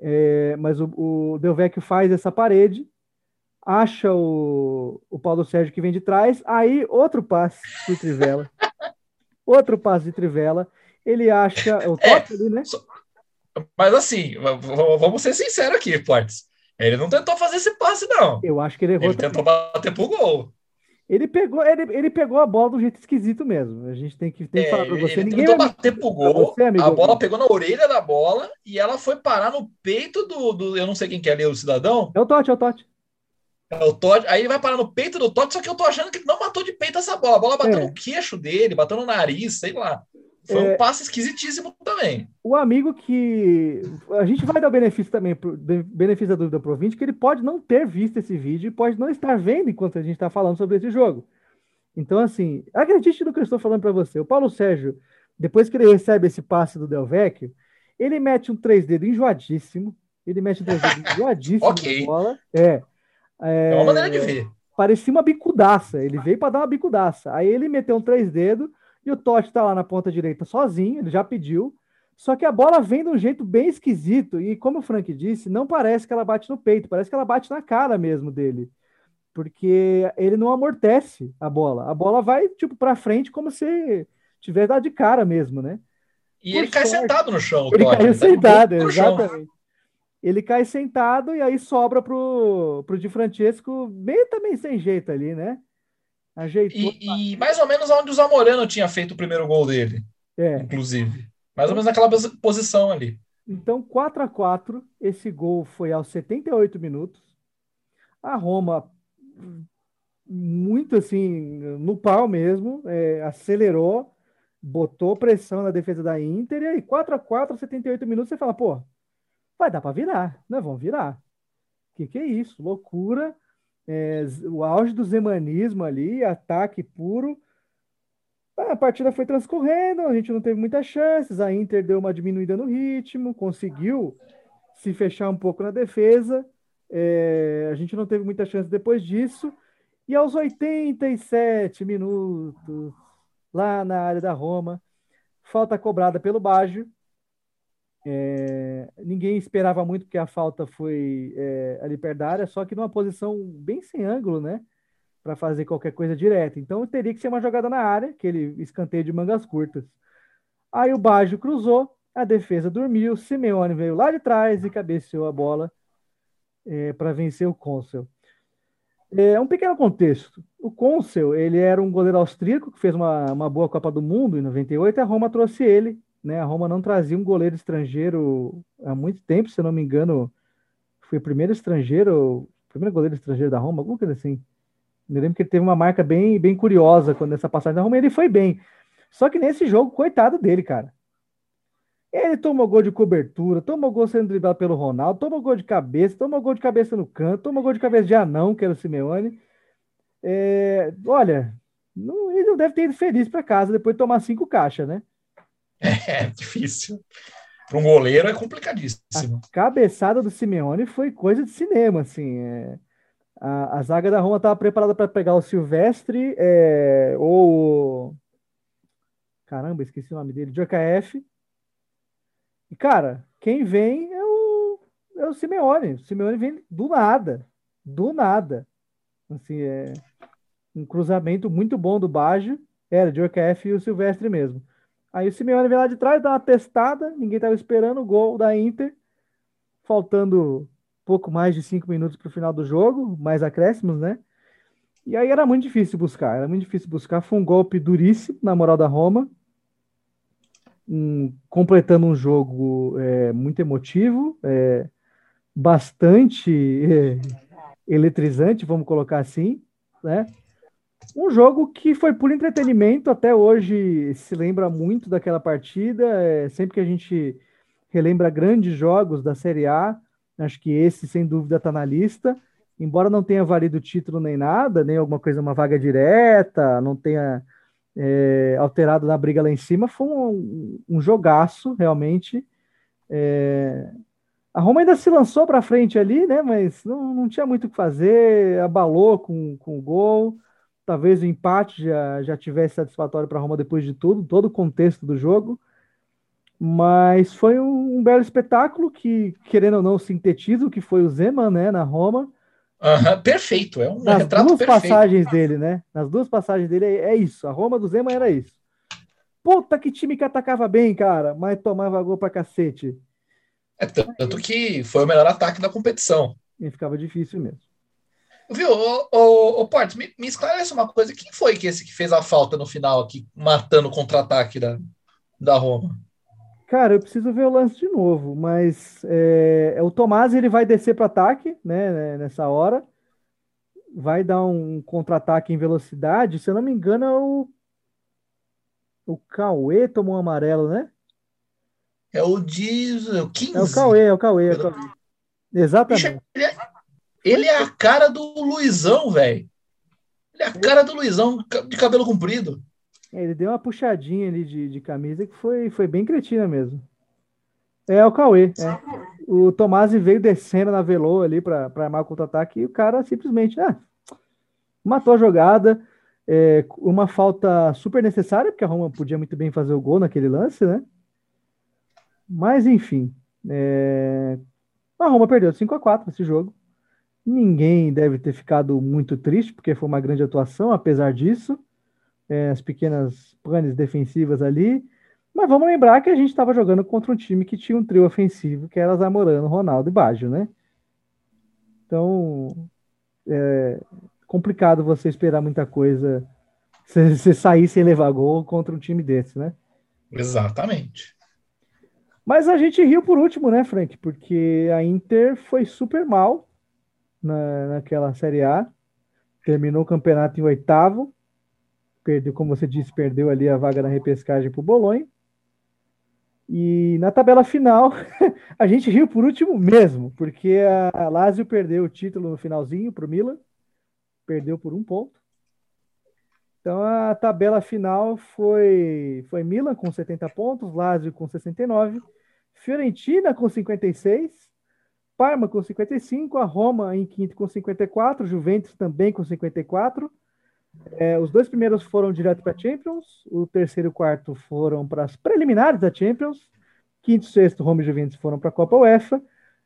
é, mas o, o Del Vecchio faz essa parede, acha o, o Paulo Sérgio que vem de trás, aí outro passe de Trivela, outro passe de Trivela, ele acha o top é, ali, né? Só, Mas assim, vamos ser sinceros aqui, Portes. Ele não tentou fazer esse passe, não. Eu acho que ele errou. Ele tentou bater pro gol. Ele pegou, ele, ele pegou a bola de um jeito esquisito mesmo. A gente tem que, tem que é, falar pra você. Ele Ninguém tentou bater pro gol, você, a bola pegou na orelha da bola e ela foi parar no peito do. do eu não sei quem que é ali, o cidadão. É o Totti, é o Totti. É o Totti, aí ele vai parar no peito do Totti, só que eu tô achando que ele não matou de peito essa bola. A bola bateu é. no queixo dele, bateu no nariz, sei lá. Foi é, um passe esquisitíssimo também. O amigo que. A gente vai dar o benefício também, pro, benefício da dúvida pro ouvinte, que ele pode não ter visto esse vídeo e pode não estar vendo enquanto a gente está falando sobre esse jogo. Então, assim, acredite no que eu estou falando para você. O Paulo Sérgio, depois que ele recebe esse passe do Del Vecchio, ele mete um 3 dedos enjoadíssimo. Ele mete um 3 dedos enjoadíssimo okay. na bola. É, é. É uma maneira de ver. Parecia uma bicudaça. Ele veio para dar uma bicudaça. Aí ele meteu um 3 dedos e o Totti tá lá na ponta direita sozinho, ele já pediu. Só que a bola vem de um jeito bem esquisito. E como o Frank disse, não parece que ela bate no peito, parece que ela bate na cara mesmo dele. Porque ele não amortece a bola. A bola vai, tipo, para frente como se tivesse dado de cara mesmo, né? E Por ele sorte, cai sentado no chão. Ele Totti, caiu ele tá sentado, tá exatamente. Ele cai sentado e aí sobra pro, pro Di Francesco, meio também sem jeito ali, né? Ajeitou. E, e, mais ou menos onde o Zamorano tinha feito o primeiro gol dele. É. Inclusive. Mais ou menos naquela posição ali. Então, 4 a 4 esse gol foi aos 78 minutos. A Roma, muito assim, no pau mesmo, é, acelerou, botou pressão na defesa da Inter, e aí 4 a 4 78 minutos, você fala, pô, vai dar para virar, né? Vamos virar. O que, que é isso? Loucura é, o auge do zemanismo ali, ataque puro. A partida foi transcorrendo, a gente não teve muitas chances, a Inter deu uma diminuída no ritmo, conseguiu se fechar um pouco na defesa, é, a gente não teve muita chance depois disso, e aos 87 minutos, lá na área da Roma, falta cobrada pelo Baggio, é, ninguém esperava muito porque a falta foi é, ali perto da área, só que numa posição bem sem ângulo, né? Para fazer qualquer coisa direta. Então teria que ser uma jogada na área, aquele escanteio de mangas curtas. Aí o Baggio cruzou, a defesa dormiu, Simeone veio lá de trás e cabeceou a bola é, para vencer o Consel. É um pequeno contexto. O Consel, ele era um goleiro austríaco que fez uma, uma boa Copa do Mundo em 98 e a Roma trouxe ele né? A Roma não trazia um goleiro estrangeiro há muito tempo, se eu não me engano, foi o primeiro estrangeiro, primeiro goleiro estrangeiro da Roma, alguma coisa assim. Eu lembro que ele teve uma marca bem, bem curiosa quando essa passagem da Roma, ele foi bem. Só que nesse jogo, coitado dele, cara. Ele tomou gol de cobertura, tomou gol sendo driblado pelo Ronaldo, tomou gol de cabeça, tomou gol de cabeça no canto, tomou gol de cabeça de anão, que era o Simeone. É, olha, não, ele não deve ter ido feliz para casa depois de tomar cinco caixas, né? É, difícil. Para um goleiro é complicadíssimo. A cabeçada do Simeone foi coisa de cinema, assim. É... A, a, zaga da Roma estava preparada para pegar o Silvestre é... ou. Caramba, esqueci o nome dele, Djokaef. E, cara, quem vem é o, é o Simeone. O Simeone vem do nada. Do nada. Assim, é um cruzamento muito bom do Baggio. Era Djokaef e o Silvestre mesmo. Aí o Simeone vem lá de trás, dá uma testada, ninguém estava esperando o gol da Inter, faltando pouco mais de cinco minutos para o final do jogo, mais acréscimos, né? E aí era muito difícil buscar, era muito difícil buscar. Foi um golpe duríssimo na moral da Roma, um, completando um jogo é, muito emotivo, é, bastante é, eletrizante, vamos colocar assim, né? Um jogo que foi por entretenimento, até hoje se lembra muito daquela partida. É, sempre que a gente relembra grandes jogos da Série A, acho que esse, sem dúvida, está na lista. Embora não tenha valido título nem nada, nem alguma coisa, uma vaga direta, não tenha é, alterado na briga lá em cima, foi um, um jogaço, realmente. É, a Roma ainda se lançou para frente ali, né? Mas não, não tinha muito o que fazer, abalou com, com o gol. Talvez o empate já, já tivesse satisfatório para a Roma depois de tudo, todo o contexto do jogo. Mas foi um, um, belo espetáculo que, querendo ou não, sintetiza o que foi o Zeman né, na Roma. Uhum, perfeito, é um Nas retrato duas perfeito. passagens dele, né? Nas duas passagens dele é, é, isso. A Roma do Zeman era isso. Puta que time que atacava bem, cara, mas tomava gol pra cacete. É tanto que foi o melhor ataque da competição. E ficava difícil mesmo. Viu, ô, ô, ô Porto, me, me esclarece uma coisa. Quem foi que esse que fez a falta no final aqui, matando o contra-ataque da, da Roma? Cara, eu preciso ver o lance de novo, mas é, é o Tomás ele vai descer para ataque, né, nessa hora, vai dar um contra-ataque em velocidade. Se eu não me engano, é o o Cauê tomou um amarelo, né? É o o 15. É o Cauê, é o Cauê. É o Cauê. Exatamente. Ele é, ele é a cara do Luizão, velho. Ele é a cara do Luizão de cabelo comprido. É, ele deu uma puxadinha ali de, de camisa que foi, foi bem cretina mesmo. É o Cauê. É. O Tomasi veio descendo na Velô ali para armar o contra-ataque e o cara simplesmente ah, matou a jogada. É, uma falta super necessária, porque a Roma podia muito bem fazer o gol naquele lance, né? Mas enfim. É... A Roma perdeu de 5 a 4 nesse jogo. Ninguém deve ter ficado muito triste, porque foi uma grande atuação, apesar disso é, as pequenas panes defensivas ali. Mas vamos lembrar que a gente estava jogando contra um time que tinha um trio ofensivo, que era Zamorano, Ronaldo e Baggio, né? Então, é complicado você esperar muita coisa, você sair sem levar gol contra um time desse, né? Exatamente. Mas a gente riu por último, né, Frank? Porque a Inter foi super mal na, naquela Série A. Terminou o campeonato em oitavo perdeu, como você disse, perdeu ali a vaga na repescagem para o Bolonha. E na tabela final, a gente riu por último mesmo, porque a Lazio perdeu o título no finalzinho para o Milan, perdeu por um ponto. Então a tabela final foi, foi Milan com 70 pontos, Lazio com 69, Fiorentina com 56, Parma com 55, a Roma em quinto com 54, Juventus também com 54, é, os dois primeiros foram direto para a Champions, o terceiro e quarto foram para as preliminares da Champions, quinto e sexto, Roma e Juventus foram para a Copa UEFA,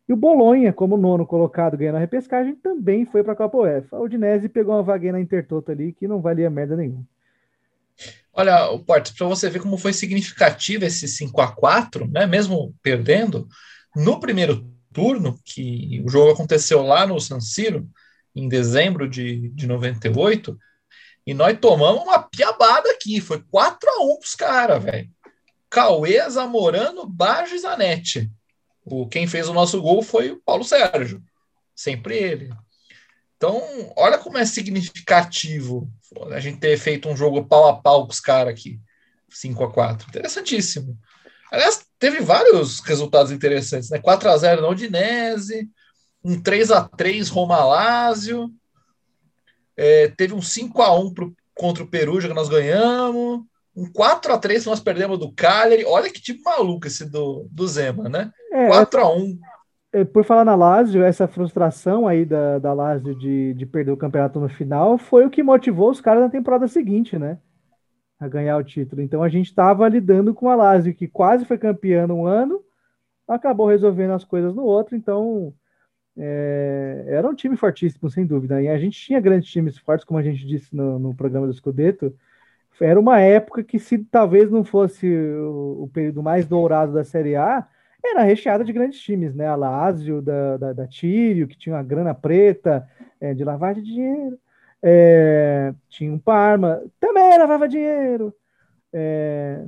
e o Bolonha, como nono colocado ganhando a repescagem, também foi para a Copa UEFA. A Udinese pegou uma vaguinha na Intertoto ali que não valia merda nenhuma. Olha, Porto, para você ver como foi significativo esse 5 a 4 né? Mesmo perdendo, no primeiro turno, que o jogo aconteceu lá no San Siro, em dezembro de, de 98, e nós tomamos uma piabada aqui. Foi 4 a 1 pros caras, velho. Cauê, Zamorano, Bajo e Zanetti. O, quem fez o nosso gol foi o Paulo Sérgio. Sempre ele. Então, olha como é significativo a gente ter feito um jogo pau a pau com os caras aqui. 5 a 4 Interessantíssimo. Aliás, teve vários resultados interessantes, né? 4 a 0 na Udinese, um 3 a 3 Roma Lázio, é, teve um 5 a 1 pro, contra o Perugia que nós ganhamos. Um 4 a 3 que nós perdemos do Cagliari. Olha que tipo maluco esse do, do Zema, né? É, 4 a 1 é, por falar na Lazio, essa frustração aí da, da Lazio de, de perder o campeonato no final foi o que motivou os caras na temporada seguinte, né? A ganhar o título. Então a gente estava lidando com a Lazio, que quase foi campeã um ano, acabou resolvendo as coisas no outro. Então é, era um time fortíssimo, sem dúvida. E a gente tinha grandes times fortes, como a gente disse no, no programa do Scudetto. Era uma época que, se talvez não fosse o, o, período mais dourado da Série A, era recheada de grandes times, né? A Lazio, da, da, da Tírio, que tinha uma grana preta é, de lavagem de dinheiro. É, tinha um Parma, também lavava dinheiro. É,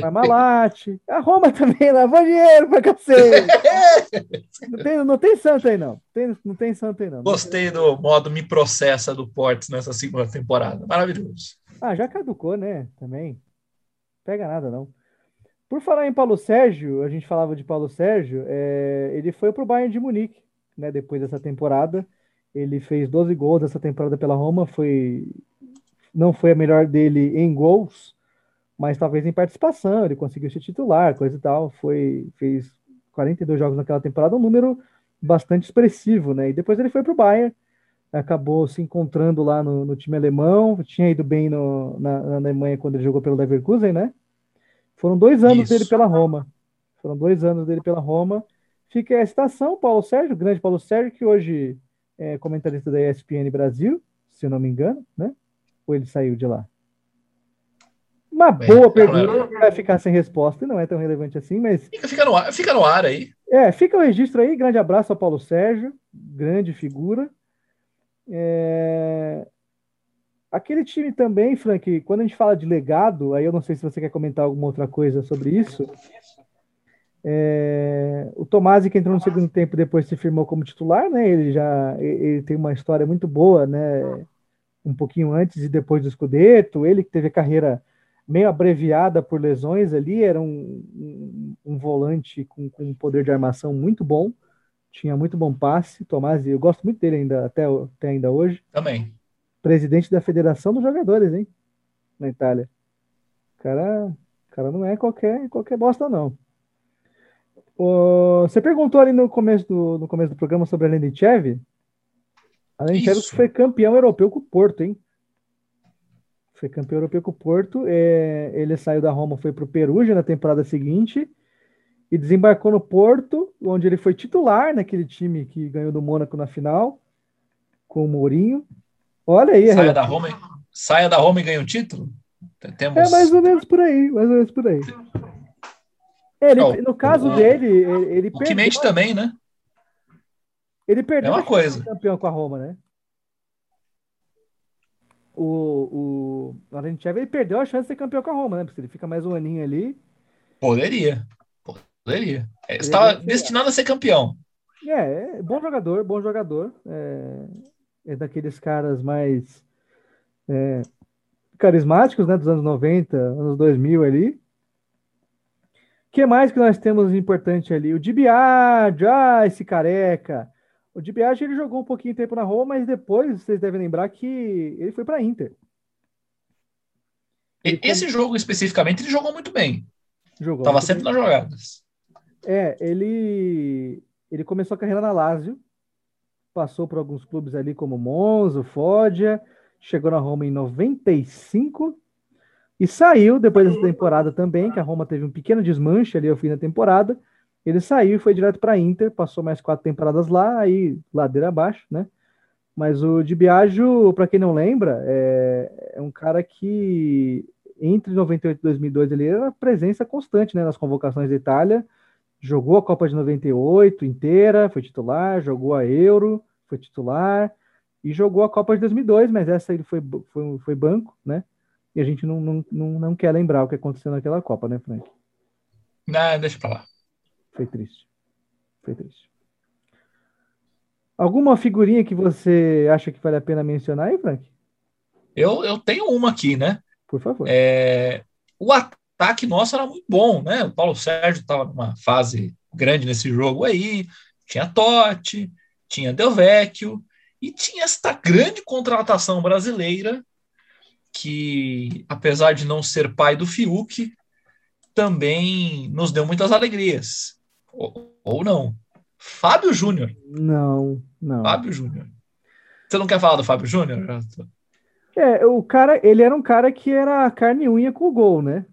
Parmalat. A Roma também lavou dinheiro pra cacete. Não tem, não tem santo aí, não. Tem, não tem santo aí, não. Gostei do modo me processa do Portes nessa segunda temporada. Maravilhoso. Ah, já caducou, né? Também. Pega nada, não. Por falar em Paulo Sérgio, a gente falava de Paulo Sérgio, é, ele foi pro Bayern de Munique, né? Depois dessa temporada. Ele fez 12 gols dessa temporada pela Roma. Foi, não foi a melhor dele em gols, mas talvez em participação, ele conseguiu ser titular, coisa e tal, foi, fez 42 jogos naquela temporada, um número bastante expressivo, né? E depois ele foi para o Bayern, acabou se encontrando lá no, no time alemão, tinha ido bem no, na, na, Alemanha quando ele jogou pelo Leverkusen, né? Foram dois anos Isso. dele pela Roma. Foram dois anos dele pela Roma. Fica a citação, Paulo Sérgio, grande Paulo Sérgio, que hoje é comentarista da ESPN Brasil, se eu não me engano, né? Ou ele saiu de lá? Uma boa pergunta, vai ficar sem resposta, e não é tão relevante assim, mas. Fica, fica, no, ar, fica no ar aí. É, fica o registro aí. Grande abraço ao Paulo Sérgio, grande figura. É... Aquele time também, Frank, quando a gente fala de legado, aí eu não sei se você quer comentar alguma outra coisa sobre isso. É... O Tomasi, que entrou no segundo tempo, depois se firmou como titular, né? Ele já ele tem uma história muito boa, né? Um pouquinho antes e depois do Scudetto. Ele que teve a carreira meio abreviada por lesões ali, era um, um, um volante com, com um poder de armação muito bom, tinha muito bom passe. Tomasi, eu gosto muito dele ainda até, até ainda hoje. Também. Presidente da Federação dos Jogadores, hein? Na Itália. O cara, cara não é qualquer, qualquer bosta, não. Você perguntou ali no começo do, no começo do programa sobre a Lendichev. A Lendichev foi campeão europeu com o Porto, hein? Foi campeão europeu com o Porto. É, ele saiu da Roma, foi para o Perugia na temporada seguinte e desembarcou no Porto, onde ele foi titular naquele time que ganhou do Mônaco na final, com o Mourinho. Olha aí. Saia da Roma, saia da Roma e ganha o título? Temos... É mais ou menos por aí, mais ou menos por aí. Ele, oh, no caso o, dele, ele, ele o perdeu. O também, né? Ele perdeu é uma coisa. campeão com a Roma, né? o, o Laurentiev ele perdeu a chance de ser campeão com a Roma, né? Porque ele fica mais um aninho ali. Poderia. Poderia. É, estava destinado a ser campeão. É, é, bom jogador, bom jogador. É, é daqueles caras mais é, carismáticos, né? Dos anos 90, anos 2000 ali. O que mais que nós temos importante ali? O Dibiad, ah, esse careca. O Di Biagio ele jogou um pouquinho de tempo na Roma, mas depois vocês devem lembrar que ele foi para a Inter. Ele Esse come... jogo especificamente ele jogou muito bem. Jogou. Tava sempre bem. nas jogadas. É, ele ele começou a carreira na Lazio, passou por alguns clubes ali como Monza, Foggia, chegou na Roma em 95 e saiu depois dessa temporada também, que a Roma teve um pequeno desmanche ali ao fim da temporada ele saiu e foi direto para a Inter, passou mais quatro temporadas lá, aí ladeira abaixo, né? Mas o Di Biagio, para quem não lembra, é, é, um cara que entre 98 e 2002 ele era presença constante né, nas convocações da Itália. Jogou a Copa de 98 inteira, foi titular, jogou a Euro, foi titular e jogou a Copa de 2002, mas essa ele foi, foi, foi banco, né? E a gente não, não, não, não quer lembrar o que aconteceu naquela Copa, né, Frank? Não, deixa para lá. Foi triste. Foi triste. Alguma figurinha que você acha que vale a pena mencionar aí, Frank? Eu, eu tenho uma aqui, né? Por favor. É, o ataque nosso era muito bom, né? O Paulo Sérgio estava numa fase grande nesse jogo aí. Tinha Totti, tinha Del Vecchio e tinha esta grande contratação brasileira que, apesar de não ser pai do Fiuk, também nos deu muitas alegrias. Ou, ou não. Fábio Júnior. Não, não. Fábio Júnior. Você não quer falar do Fábio Júnior? É, o cara, ele era um cara que era carne e unha com o gol, né?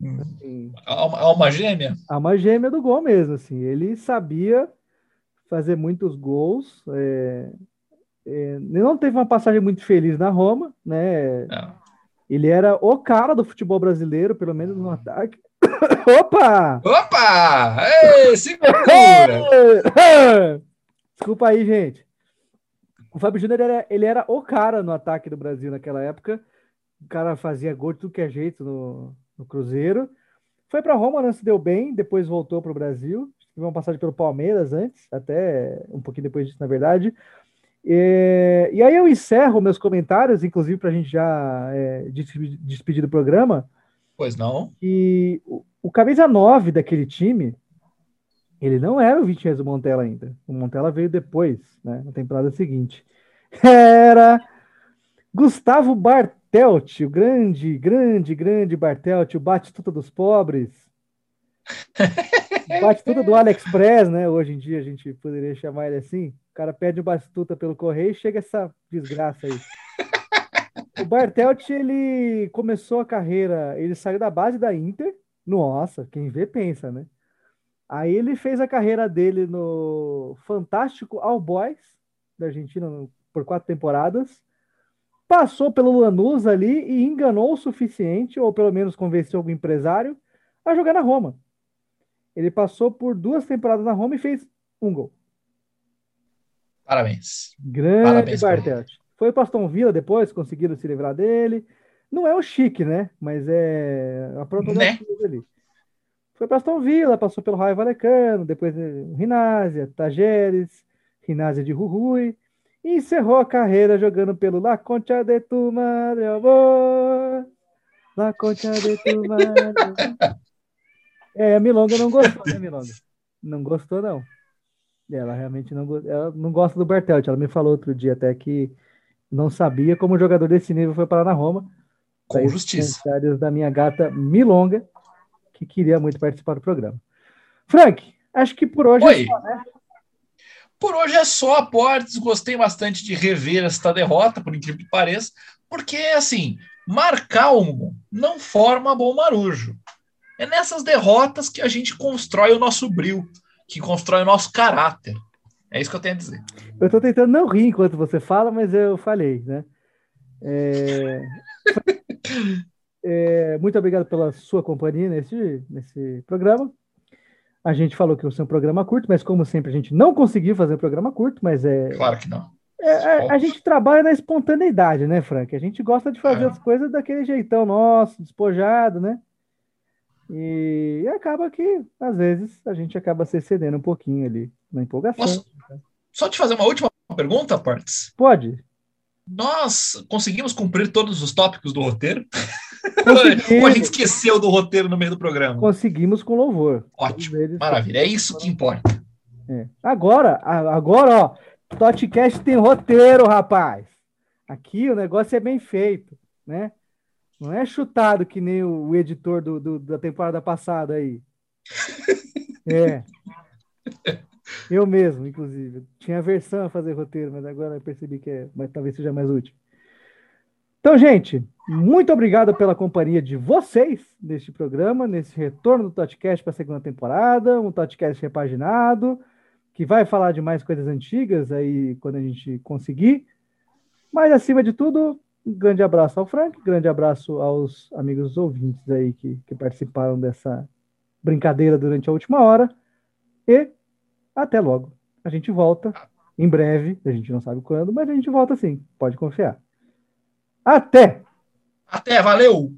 Hum. Assim, alma gêmea? Alma gêmea do gol mesmo, assim. Ele sabia fazer muitos gols. É, é, não teve uma passagem muito feliz na Roma, né? Não. Ele era o cara do futebol brasileiro, pelo menos no ataque. Opa! Opa! Ei, segura! Desculpa aí, gente. O Fábio Júnior era, ele era o cara no ataque do Brasil naquela época. O cara fazia gol de tudo que é jeito no, no Cruzeiro. Foi para Roma, não se deu bem, depois voltou para o Brasil. Teve uma passagem pelo Palmeiras antes, até um pouquinho depois disso, na verdade. E, e aí eu encerro meus comentários, inclusive para a gente já é, despedir do programa, Pois não. E o, o camisa 9 daquele time, ele não era o Vincenzo Montella ainda. O Montella veio depois, né, na temporada seguinte. Era Gustavo Bartelt, o grande, grande, grande Bartelt, o bate-tuta dos pobres. bate-tuta do AliExpress, né? Hoje em dia a gente poderia chamar ele assim. O cara pede o bate-tuta pelo correio e chega essa desgraça aí. O Bartelt, ele começou a carreira, ele saiu da base da Inter. Nossa, quem vê pensa, né? Aí ele fez a carreira dele no Fantástico All Boys, da Argentina, por quatro temporadas. Passou pelo Lanús ali e enganou o suficiente, ou pelo menos convenceu algum empresário, a jogar na Roma. Ele passou por duas temporadas na Roma e fez um gol. Parabéns. Grande Parabéns. Foi para Aston Villa depois, conseguiram se livrar dele. Não é o chique, né? Mas é a própria né? ali. Foi para Aston Villa, passou pelo Raio Valecano, depois Rinásia, Tajeres, Rinásia de Rui e encerrou a carreira jogando pelo La Concha de tu madre, amor. La Concha de tu madre. É, a Milonga não gostou, né, Milonga? Não gostou, não. Ela realmente não, ela não gosta do Bertelt. Ela me falou outro dia até que não sabia como um jogador desse nível foi parar na Roma. Com justiça. Comentários da minha gata Milonga, que queria muito participar do programa. Frank, acho que por hoje é Oi. é só, né? Por hoje é só, aportes. Gostei bastante de rever esta derrota, por incrível que pareça, porque, assim, mar calmo não forma bom marujo. É nessas derrotas que a gente constrói o nosso brilho, que constrói o nosso caráter. É isso que eu tenho a dizer. Eu estou tentando não rir enquanto você fala, mas eu falei, né? É... é... Muito obrigado pela sua companhia nesse, nesse programa. A gente falou que ia ser um programa curto, mas como sempre a gente não conseguiu fazer um programa curto, mas é. Claro que não. É, a, a, gente trabalha na espontaneidade, né, Frank? A gente gosta de fazer é. as coisas daquele jeitão nosso, despojado, né? E, acaba que, às vezes, a gente acaba se excedendo um pouquinho ali na empolgação. Posso só te fazer uma última pergunta, Portes? Pode. Nós conseguimos cumprir todos os tópicos do roteiro? Ou a gente esqueceu do roteiro no meio do programa? Conseguimos com louvor. Ótimo, maravilha. É isso que importa. É. Agora, agora, ó, Totcast tem roteiro, rapaz. Aqui o negócio é bem feito, né? Não é chutado que nem o editor do, do da temporada passada aí. É. Eu mesmo, inclusive. Tinha versão a fazer roteiro, mas agora eu percebi que é, mas talvez seja mais útil. Então, gente, muito obrigado pela companhia de vocês neste programa, nesse retorno do Totcast para a segunda temporada, um Totcast repaginado, que vai falar de mais coisas antigas aí quando a gente conseguir. Mas, acima de tudo, um grande abraço ao Frank, grande abraço aos amigos ouvintes aí que, que participaram dessa brincadeira durante a última hora. E até logo. A gente volta em breve, a gente não sabe quando, mas a gente volta sim, pode confiar. Até! Até, valeu!